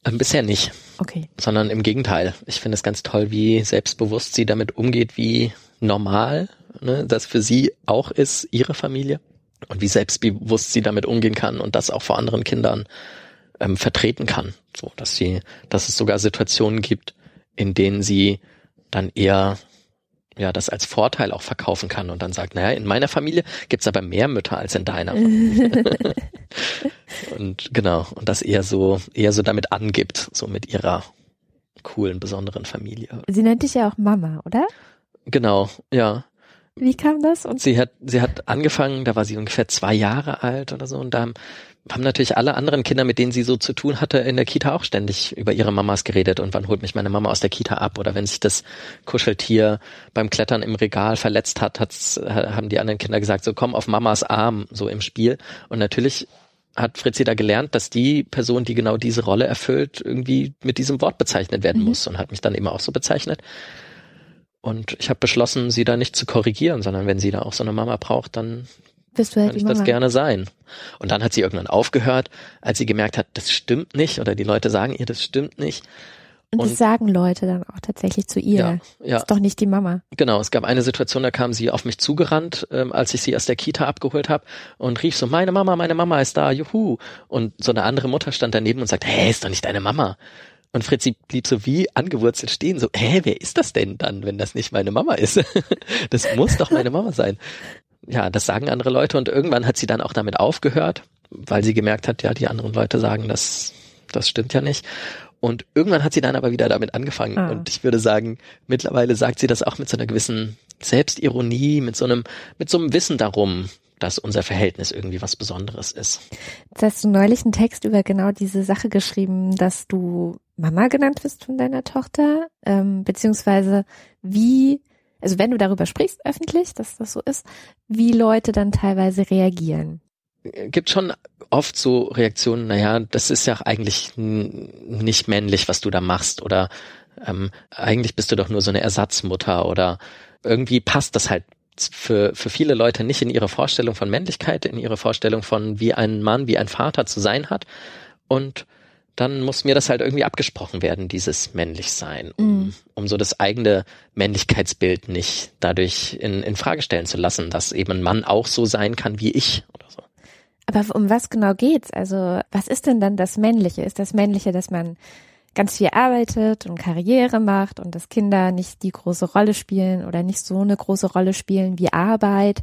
Ähm, bisher nicht, Okay. sondern im Gegenteil. Ich finde es ganz toll, wie selbstbewusst sie damit umgeht, wie normal ne, das für sie auch ist, ihre Familie. Und wie selbstbewusst sie damit umgehen kann und das auch vor anderen Kindern ähm, vertreten kann. So, dass sie, dass es sogar Situationen gibt, in denen sie dann eher ja, das als Vorteil auch verkaufen kann und dann sagt, naja, in meiner Familie gibt's aber mehr Mütter als in deiner. und genau, und das eher so, eher so damit angibt, so mit ihrer coolen, besonderen Familie. Sie nennt dich ja auch Mama, oder? Genau, ja. Wie kam das? Und Sie hat, sie hat angefangen, da war sie ungefähr zwei Jahre alt oder so und da haben, haben natürlich alle anderen Kinder, mit denen sie so zu tun hatte, in der Kita auch ständig über ihre Mamas geredet und wann holt mich meine Mama aus der Kita ab oder wenn sich das Kuscheltier beim Klettern im Regal verletzt hat, hat's, haben die anderen Kinder gesagt, so komm auf Mamas Arm, so im Spiel und natürlich hat Fritzi da gelernt, dass die Person, die genau diese Rolle erfüllt, irgendwie mit diesem Wort bezeichnet werden Mhm. muss und hat mich dann eben auch so bezeichnet. Und ich habe beschlossen, sie da nicht zu korrigieren, sondern wenn sie da auch so eine Mama braucht, dann bist du halt kann ich Mama. das gerne sein. Und dann hat sie irgendwann aufgehört, als sie gemerkt hat, das stimmt nicht oder die Leute sagen ihr, das stimmt nicht. Und das und- sagen Leute dann auch tatsächlich zu ihr. Ja, ja. Ist doch nicht die Mama. Genau, es gab eine Situation, da kam sie auf mich zugerannt, ähm, als ich sie aus der Kita abgeholt habe und rief so, meine Mama, meine Mama ist da, juhu. Und so eine andere Mutter stand daneben und sagte, hä, ist doch nicht deine Mama. Und Fritzi blieb so wie angewurzelt stehen, so, hä, wer ist das denn dann, wenn das nicht meine Mama ist? das muss doch meine Mama sein. Ja, das sagen andere Leute und irgendwann hat sie dann auch damit aufgehört, weil sie gemerkt hat, ja, die anderen Leute sagen, das, das stimmt ja nicht. Und irgendwann hat sie dann aber wieder damit angefangen. Ah. Und ich würde sagen, mittlerweile sagt sie das auch mit so einer gewissen Selbstironie, mit so einem, mit so einem Wissen darum, dass unser Verhältnis irgendwie was Besonderes ist. Jetzt hast du neulich einen Text über genau diese Sache geschrieben, dass du Mama genannt wirst von deiner Tochter, ähm, beziehungsweise wie, also wenn du darüber sprichst öffentlich, dass das so ist, wie Leute dann teilweise reagieren. Gibt schon oft so Reaktionen, naja, das ist ja eigentlich nicht männlich, was du da machst oder ähm, eigentlich bist du doch nur so eine Ersatzmutter oder irgendwie passt das halt für, für viele Leute nicht in ihre Vorstellung von Männlichkeit, in ihre Vorstellung von wie ein Mann, wie ein Vater zu sein hat. Und dann muss mir das halt irgendwie abgesprochen werden, dieses Männlichsein, um, mm. um so das eigene Männlichkeitsbild nicht dadurch in, in Frage stellen zu lassen, dass eben ein Mann auch so sein kann wie ich oder so. Aber um was genau geht's? Also, was ist denn dann das Männliche? Ist das Männliche, dass man ganz viel arbeitet und Karriere macht und dass Kinder nicht die große Rolle spielen oder nicht so eine große Rolle spielen wie Arbeit.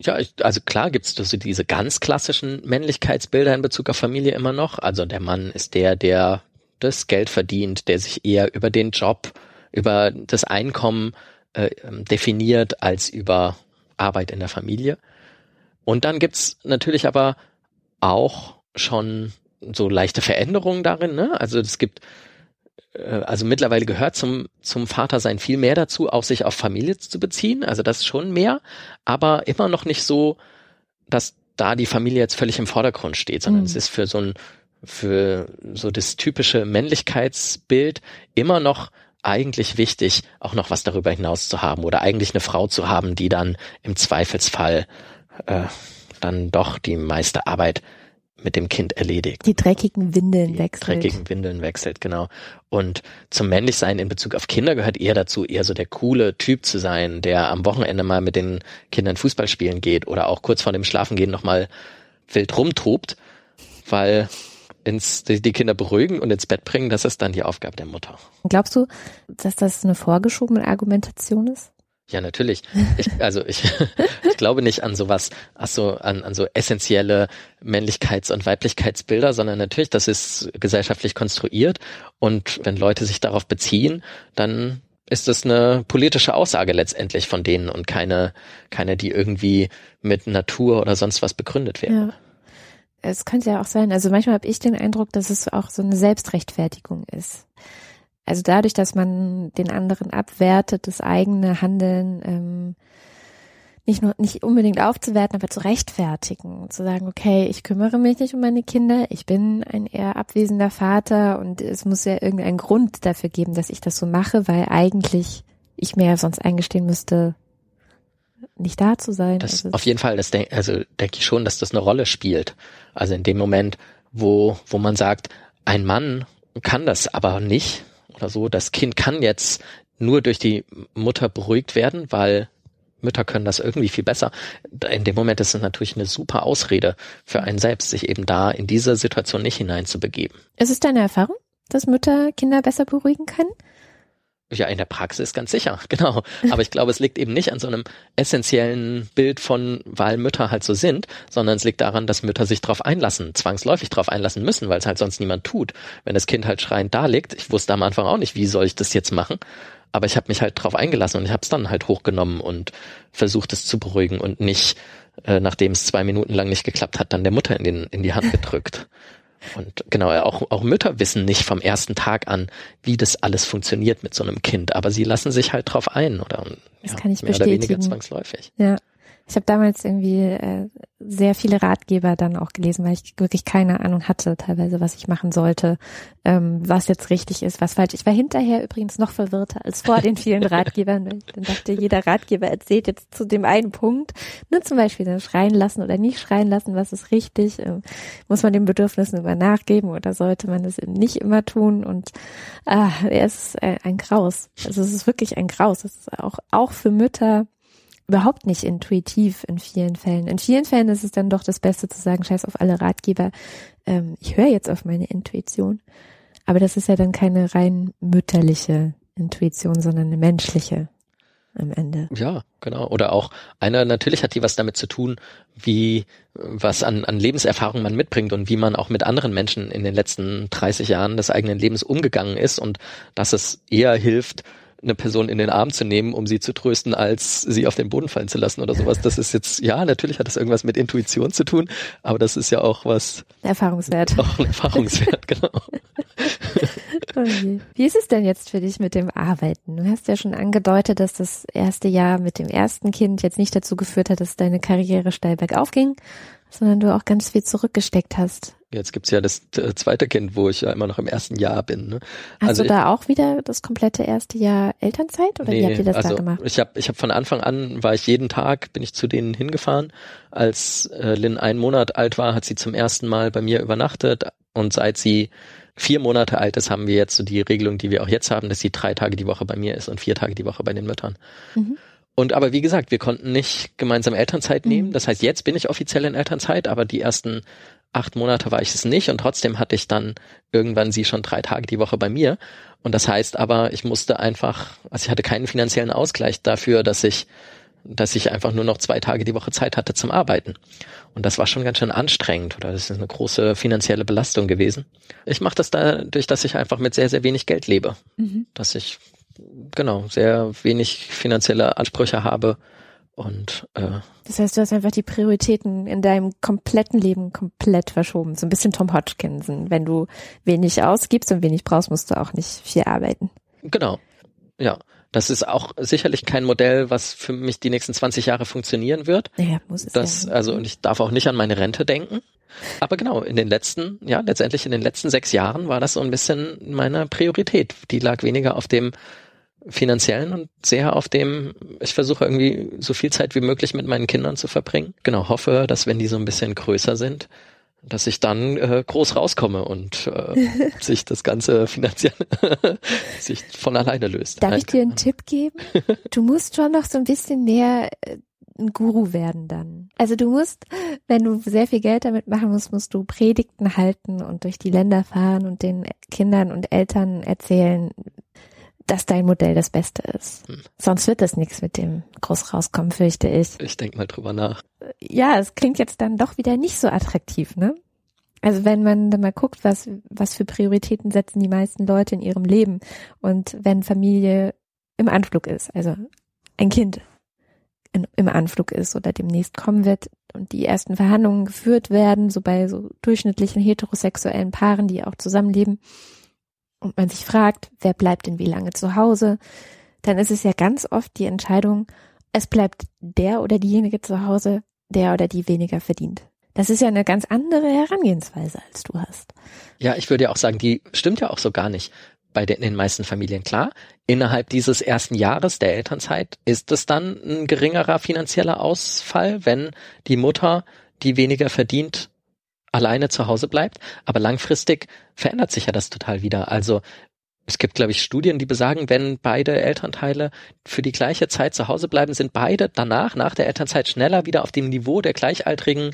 Ja, also klar gibt's so diese ganz klassischen Männlichkeitsbilder in Bezug auf Familie immer noch. Also der Mann ist der, der das Geld verdient, der sich eher über den Job, über das Einkommen äh, definiert als über Arbeit in der Familie. Und dann gibt's natürlich aber auch schon so leichte Veränderungen darin. Ne? Also es gibt, also mittlerweile gehört zum, zum Vater sein viel mehr dazu, auch sich auf Familie zu beziehen. Also das schon mehr, aber immer noch nicht so, dass da die Familie jetzt völlig im Vordergrund steht, sondern mhm. es ist für so ein, für so das typische Männlichkeitsbild immer noch eigentlich wichtig, auch noch was darüber hinaus zu haben oder eigentlich eine Frau zu haben, die dann im Zweifelsfall äh, dann doch die meiste Arbeit mit dem Kind erledigt. Die dreckigen Windeln die wechselt. Dreckigen Windeln wechselt, genau. Und zum Männlichsein in Bezug auf Kinder gehört eher dazu, eher so der coole Typ zu sein, der am Wochenende mal mit den Kindern Fußball spielen geht oder auch kurz vor dem Schlafengehen nochmal wild rumtobt, weil ins, die, die Kinder beruhigen und ins Bett bringen, das ist dann die Aufgabe der Mutter. Glaubst du, dass das eine vorgeschobene Argumentation ist? Ja, natürlich. Ich, also ich, ich glaube nicht an sowas, ach so, an, an so essentielle Männlichkeits- und Weiblichkeitsbilder, sondern natürlich, das ist gesellschaftlich konstruiert und wenn Leute sich darauf beziehen, dann ist das eine politische Aussage letztendlich von denen und keine, keine, die irgendwie mit Natur oder sonst was begründet wäre. Ja. Es könnte ja auch sein, also manchmal habe ich den Eindruck, dass es auch so eine Selbstrechtfertigung ist. Also dadurch, dass man den anderen abwertet, das eigene Handeln ähm, nicht nur nicht unbedingt aufzuwerten, aber zu rechtfertigen, zu sagen, okay, ich kümmere mich nicht um meine Kinder, ich bin ein eher abwesender Vater und es muss ja irgendeinen Grund dafür geben, dass ich das so mache, weil eigentlich ich mir ja sonst eingestehen müsste, nicht da zu sein. Das also auf jeden Fall, das denk, also denke ich schon, dass das eine Rolle spielt. Also in dem Moment, wo wo man sagt, ein Mann kann das aber nicht, oder so. Das Kind kann jetzt nur durch die Mutter beruhigt werden, weil Mütter können das irgendwie viel besser. In dem Moment ist es natürlich eine super Ausrede für einen selbst, sich eben da in diese Situation nicht hineinzubegeben. Ist es deine Erfahrung, dass Mütter Kinder besser beruhigen können? Ja, in der Praxis ganz sicher, genau. Aber ich glaube, es liegt eben nicht an so einem essentiellen Bild von, weil Mütter halt so sind, sondern es liegt daran, dass Mütter sich darauf einlassen, zwangsläufig darauf einlassen müssen, weil es halt sonst niemand tut. Wenn das Kind halt schreiend da liegt, ich wusste am Anfang auch nicht, wie soll ich das jetzt machen, aber ich habe mich halt darauf eingelassen und ich habe es dann halt hochgenommen und versucht es zu beruhigen und nicht, äh, nachdem es zwei Minuten lang nicht geklappt hat, dann der Mutter in, den, in die Hand gedrückt. Und genau, auch, auch Mütter wissen nicht vom ersten Tag an, wie das alles funktioniert mit so einem Kind, aber sie lassen sich halt drauf ein oder das ja, kann ich mehr bestätigen. oder weniger zwangsläufig. Ja. Ich habe damals irgendwie äh, sehr viele Ratgeber dann auch gelesen, weil ich wirklich keine Ahnung hatte, teilweise, was ich machen sollte, ähm, was jetzt richtig ist, was falsch. Ich war hinterher übrigens noch verwirrter als vor den vielen Ratgebern. Dann dachte jeder Ratgeber erzählt jetzt zu dem einen Punkt, ne, zum Beispiel dann schreien lassen oder nicht schreien lassen, was ist richtig, ähm, muss man den Bedürfnissen immer nachgeben oder sollte man das nicht immer tun und ah, es ist ein Graus. Also es ist wirklich ein Graus. Es ist auch, auch für Mütter überhaupt nicht intuitiv in vielen Fällen. In vielen Fällen ist es dann doch das Beste zu sagen, scheiß auf alle Ratgeber, ähm, ich höre jetzt auf meine Intuition. Aber das ist ja dann keine rein mütterliche Intuition, sondern eine menschliche. am Ende. Ja, genau. Oder auch einer, natürlich hat die was damit zu tun, wie, was an, an Lebenserfahrung man mitbringt und wie man auch mit anderen Menschen in den letzten 30 Jahren des eigenen Lebens umgegangen ist und dass es eher hilft, eine Person in den Arm zu nehmen, um sie zu trösten, als sie auf den Boden fallen zu lassen oder sowas. Das ist jetzt, ja, natürlich hat das irgendwas mit Intuition zu tun, aber das ist ja auch was. Erfahrungswert. Auch ein Erfahrungswert, genau. Okay. Wie ist es denn jetzt für dich mit dem Arbeiten? Du hast ja schon angedeutet, dass das erste Jahr mit dem ersten Kind jetzt nicht dazu geführt hat, dass deine Karriere steil bergauf ging, sondern du auch ganz viel zurückgesteckt hast. Jetzt gibt's ja das äh, zweite Kind, wo ich ja immer noch im ersten Jahr bin. Ne? Hast also du da auch wieder das komplette erste Jahr Elternzeit oder nee, wie habt ihr das also da gemacht? Ich habe ich hab von Anfang an, war ich jeden Tag, bin ich zu denen hingefahren. Als äh, Lynn einen Monat alt war, hat sie zum ersten Mal bei mir übernachtet und seit sie vier Monate alt ist, haben wir jetzt so die Regelung, die wir auch jetzt haben, dass sie drei Tage die Woche bei mir ist und vier Tage die Woche bei den Müttern. Mhm. Und aber wie gesagt, wir konnten nicht gemeinsam Elternzeit mhm. nehmen. Das heißt, jetzt bin ich offiziell in Elternzeit, aber die ersten acht Monate war ich es nicht und trotzdem hatte ich dann irgendwann sie schon drei Tage die Woche bei mir. Und das heißt aber, ich musste einfach, also ich hatte keinen finanziellen Ausgleich dafür, dass ich, dass ich einfach nur noch zwei Tage die Woche Zeit hatte zum Arbeiten. Und das war schon ganz schön anstrengend oder das ist eine große finanzielle Belastung gewesen. Ich mache das dadurch, dass ich einfach mit sehr, sehr wenig Geld lebe. Mhm. Dass ich genau, sehr wenig finanzielle Ansprüche habe. Und äh, das heißt, du hast einfach die Prioritäten in deinem kompletten Leben komplett verschoben. So ein bisschen Tom Hodgkinson. Wenn du wenig ausgibst und wenig brauchst, musst du auch nicht viel arbeiten. Genau. Ja. Das ist auch sicherlich kein Modell, was für mich die nächsten 20 Jahre funktionieren wird. Ja, muss es das, ja. Also, und ich darf auch nicht an meine Rente denken. Aber genau, in den letzten, ja, letztendlich in den letzten sechs Jahren war das so ein bisschen meine Priorität. Die lag weniger auf dem finanziellen und sehr auf dem, ich versuche irgendwie so viel Zeit wie möglich mit meinen Kindern zu verbringen. Genau, hoffe, dass wenn die so ein bisschen größer sind, dass ich dann äh, groß rauskomme und äh, sich das Ganze finanziell sich von alleine löst. Darf ich dir einen Tipp geben? Du musst schon noch so ein bisschen mehr äh, ein Guru werden dann. Also du musst, wenn du sehr viel Geld damit machen musst, musst du Predigten halten und durch die Länder fahren und den Kindern und Eltern erzählen, dass dein Modell das Beste ist. Hm. Sonst wird das nichts mit dem groß rauskommen, fürchte ich. Ich denke mal drüber nach. Ja, es klingt jetzt dann doch wieder nicht so attraktiv, ne? Also wenn man dann mal guckt, was, was für Prioritäten setzen die meisten Leute in ihrem Leben und wenn Familie im Anflug ist, also ein Kind in, im Anflug ist oder demnächst kommen wird und die ersten Verhandlungen geführt werden, so bei so durchschnittlichen heterosexuellen Paaren, die auch zusammenleben, und man sich fragt, wer bleibt denn wie lange zu Hause, dann ist es ja ganz oft die Entscheidung, es bleibt der oder diejenige zu Hause, der oder die weniger verdient. Das ist ja eine ganz andere Herangehensweise, als du hast. Ja, ich würde ja auch sagen, die stimmt ja auch so gar nicht bei den, den meisten Familien. Klar, innerhalb dieses ersten Jahres der Elternzeit ist es dann ein geringerer finanzieller Ausfall, wenn die Mutter, die weniger verdient, alleine zu Hause bleibt. Aber langfristig verändert sich ja das total wieder. Also es gibt, glaube ich, Studien, die besagen, wenn beide Elternteile für die gleiche Zeit zu Hause bleiben, sind beide danach, nach der Elternzeit, schneller wieder auf dem Niveau der gleichaltrigen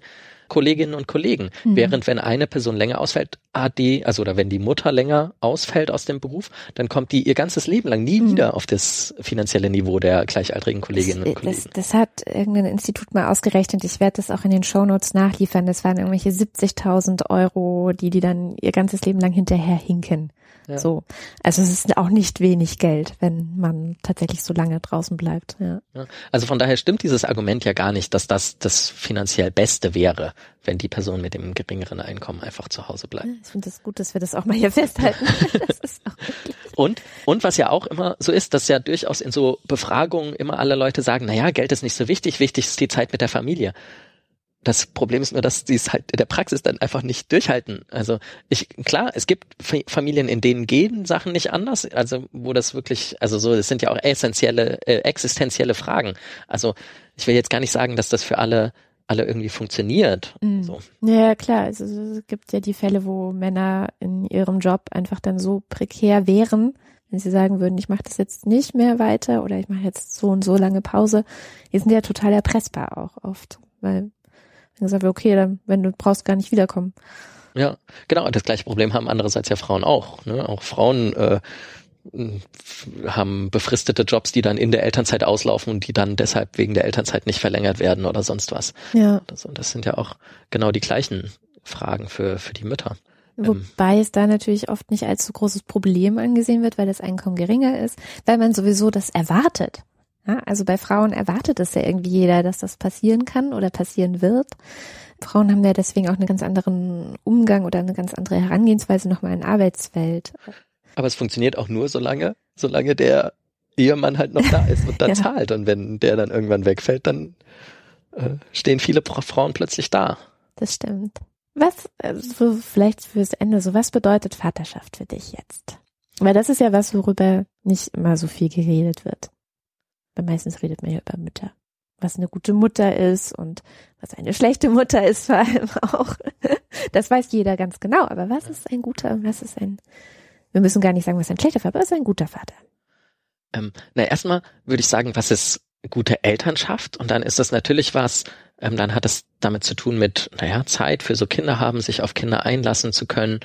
Kolleginnen und Kollegen. Mhm. Während wenn eine Person länger ausfällt, die, also oder wenn die Mutter länger ausfällt aus dem Beruf, dann kommt die ihr ganzes Leben lang nie mhm. wieder auf das finanzielle Niveau der gleichaltrigen Kolleginnen das, und Kollegen. Das, das, hat irgendein Institut mal ausgerechnet. Ich werde das auch in den Shownotes nachliefern. Das waren irgendwelche 70.000 Euro, die die dann ihr ganzes Leben lang hinterher hinken. Ja. So. Also es ist auch nicht wenig Geld, wenn man tatsächlich so lange draußen bleibt. Ja. ja. Also von daher stimmt dieses Argument ja gar nicht, dass das das finanziell Beste wäre, wenn die Person mit dem geringeren Einkommen einfach zu Hause bleibt. Ich finde es das gut, dass wir das auch mal hier festhalten. und, und was ja auch immer so ist, dass ja durchaus in so Befragungen immer alle Leute sagen, naja, Geld ist nicht so wichtig, wichtig ist die Zeit mit der Familie. Das Problem ist nur, dass sie es halt in der Praxis dann einfach nicht durchhalten. Also ich, klar, es gibt Familien, in denen gehen Sachen nicht anders, also wo das wirklich, also so, das sind ja auch essentielle, äh, existenzielle Fragen. Also ich will jetzt gar nicht sagen, dass das für alle alle irgendwie funktioniert. Mhm. So. Ja, klar. Also, es gibt ja die Fälle, wo Männer in ihrem Job einfach dann so prekär wären, wenn sie sagen würden, ich mache das jetzt nicht mehr weiter oder ich mache jetzt so und so lange Pause, die sind ja total erpressbar auch oft, weil dann sagen wir, okay, dann, wenn du brauchst, gar nicht wiederkommen. Ja, genau. Und das gleiche Problem haben andererseits ja Frauen auch. Ne? Auch Frauen äh, haben befristete Jobs, die dann in der Elternzeit auslaufen und die dann deshalb wegen der Elternzeit nicht verlängert werden oder sonst was. Ja. Und das sind ja auch genau die gleichen Fragen für, für die Mütter. Ähm, Wobei es da natürlich oft nicht als so großes Problem angesehen wird, weil das Einkommen geringer ist, weil man sowieso das erwartet. Ja, also bei Frauen erwartet es ja irgendwie jeder, dass das passieren kann oder passieren wird. Frauen haben ja deswegen auch einen ganz anderen Umgang oder eine ganz andere Herangehensweise nochmal in Arbeitswelt. Aber es funktioniert auch nur solange, solange der Ehemann halt noch da ist und dann ja. zahlt. Und wenn der dann irgendwann wegfällt, dann äh, stehen viele Frauen plötzlich da. Das stimmt. Was, also vielleicht fürs Ende, so was bedeutet Vaterschaft für dich jetzt? Weil das ist ja was, worüber nicht immer so viel geredet wird. Weil meistens redet man ja über Mütter. Was eine gute Mutter ist und was eine schlechte Mutter ist vor allem auch. Das weiß jeder ganz genau. Aber was ist ein guter und was ist ein, wir müssen gar nicht sagen, was ein schlechter Vater, was ist ein guter Vater? Ähm, na, erstmal würde ich sagen, was ist gute Elternschaft? Und dann ist das natürlich was, ähm, dann hat es damit zu tun mit, naja, Zeit für so Kinder haben, sich auf Kinder einlassen zu können,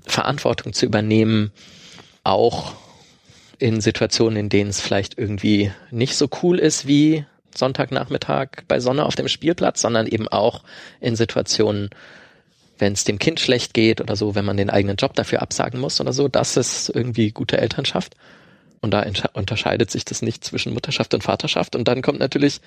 Verantwortung zu übernehmen, auch in Situationen, in denen es vielleicht irgendwie nicht so cool ist wie Sonntagnachmittag bei Sonne auf dem Spielplatz, sondern eben auch in Situationen, wenn es dem Kind schlecht geht oder so, wenn man den eigenen Job dafür absagen muss oder so, das ist irgendwie gute Elternschaft. Und da unterscheidet sich das nicht zwischen Mutterschaft und Vaterschaft. Und dann kommt natürlich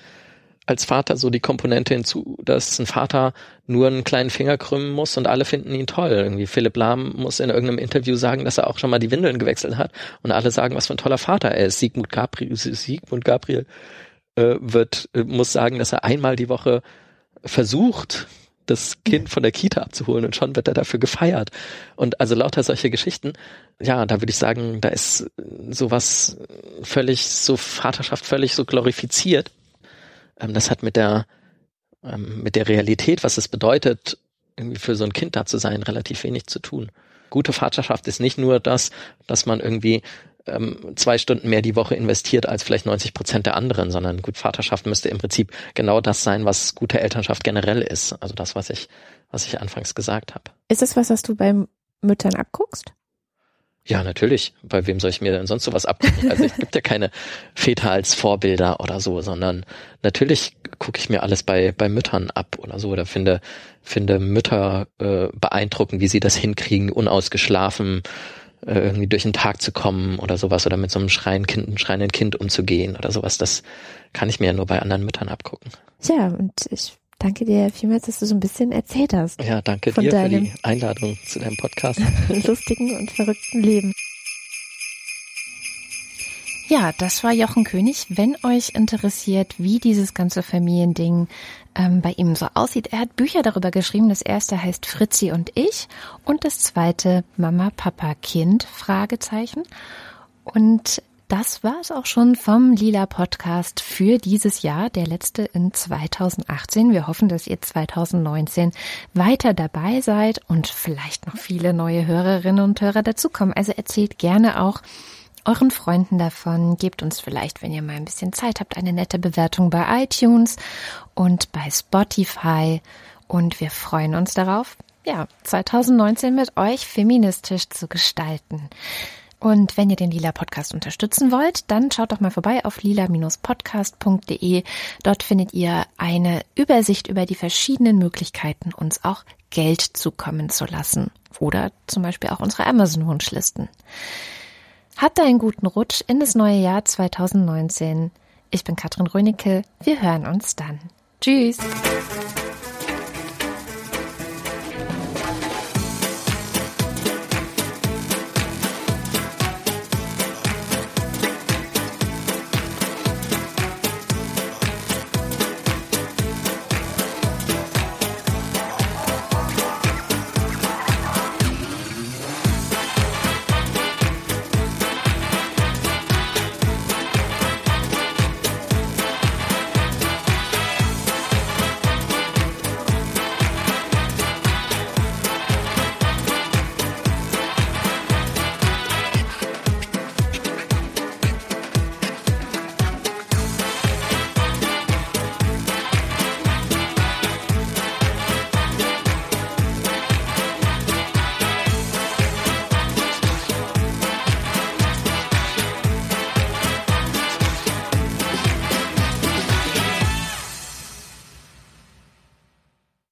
als Vater so die Komponente hinzu, dass ein Vater nur einen kleinen Finger krümmen muss und alle finden ihn toll. Irgendwie Philipp Lahm muss in irgendeinem Interview sagen, dass er auch schon mal die Windeln gewechselt hat und alle sagen, was für ein toller Vater er ist. Sigmund Gabriel, Sigmund Gabriel äh, wird, äh, muss sagen, dass er einmal die Woche versucht, das Kind von der Kita abzuholen und schon wird er dafür gefeiert. Und also lauter solche Geschichten, ja, da würde ich sagen, da ist sowas völlig, so Vaterschaft völlig so glorifiziert ähm, das hat mit der, ähm, mit der Realität, was es bedeutet, irgendwie für so ein Kind da zu sein, relativ wenig zu tun. Gute Vaterschaft ist nicht nur das, dass man irgendwie ähm, zwei Stunden mehr die Woche investiert als vielleicht 90 Prozent der anderen, sondern gut Vaterschaft müsste im Prinzip genau das sein, was gute Elternschaft generell ist. Also das, was ich, was ich anfangs gesagt habe. Ist das was, was du beim Müttern abguckst? Ja, natürlich. Bei wem soll ich mir denn sonst sowas abgucken? Also es gibt ja keine Väter als Vorbilder oder so, sondern natürlich gucke ich mir alles bei, bei Müttern ab oder so oder finde, finde Mütter äh, beeindruckend, wie sie das hinkriegen, unausgeschlafen äh, irgendwie durch den Tag zu kommen oder sowas oder mit so einem schreien kind, schreienden Kind umzugehen oder sowas. Das kann ich mir ja nur bei anderen Müttern abgucken. Ja, und ich Danke dir vielmals, dass du so ein bisschen erzählt hast. Ja, danke dir für die Einladung zu deinem Podcast. lustigen und verrückten Leben. Ja, das war Jochen König. Wenn euch interessiert, wie dieses ganze Familiending ähm, bei ihm so aussieht, er hat Bücher darüber geschrieben. Das erste heißt Fritzi und ich und das zweite Mama, Papa, Kind, Fragezeichen. Und das war es auch schon vom Lila Podcast für dieses Jahr, der letzte in 2018. Wir hoffen, dass ihr 2019 weiter dabei seid und vielleicht noch viele neue Hörerinnen und Hörer dazukommen. Also erzählt gerne auch euren Freunden davon. Gebt uns vielleicht, wenn ihr mal ein bisschen Zeit habt, eine nette Bewertung bei iTunes und bei Spotify. Und wir freuen uns darauf, ja, 2019 mit euch feministisch zu gestalten. Und wenn ihr den Lila Podcast unterstützen wollt, dann schaut doch mal vorbei auf lila-podcast.de. Dort findet ihr eine Übersicht über die verschiedenen Möglichkeiten, uns auch Geld zukommen zu lassen. Oder zum Beispiel auch unsere Amazon-Wunschlisten. Habt einen guten Rutsch in das neue Jahr 2019. Ich bin Katrin Rönecke. Wir hören uns dann. Tschüss.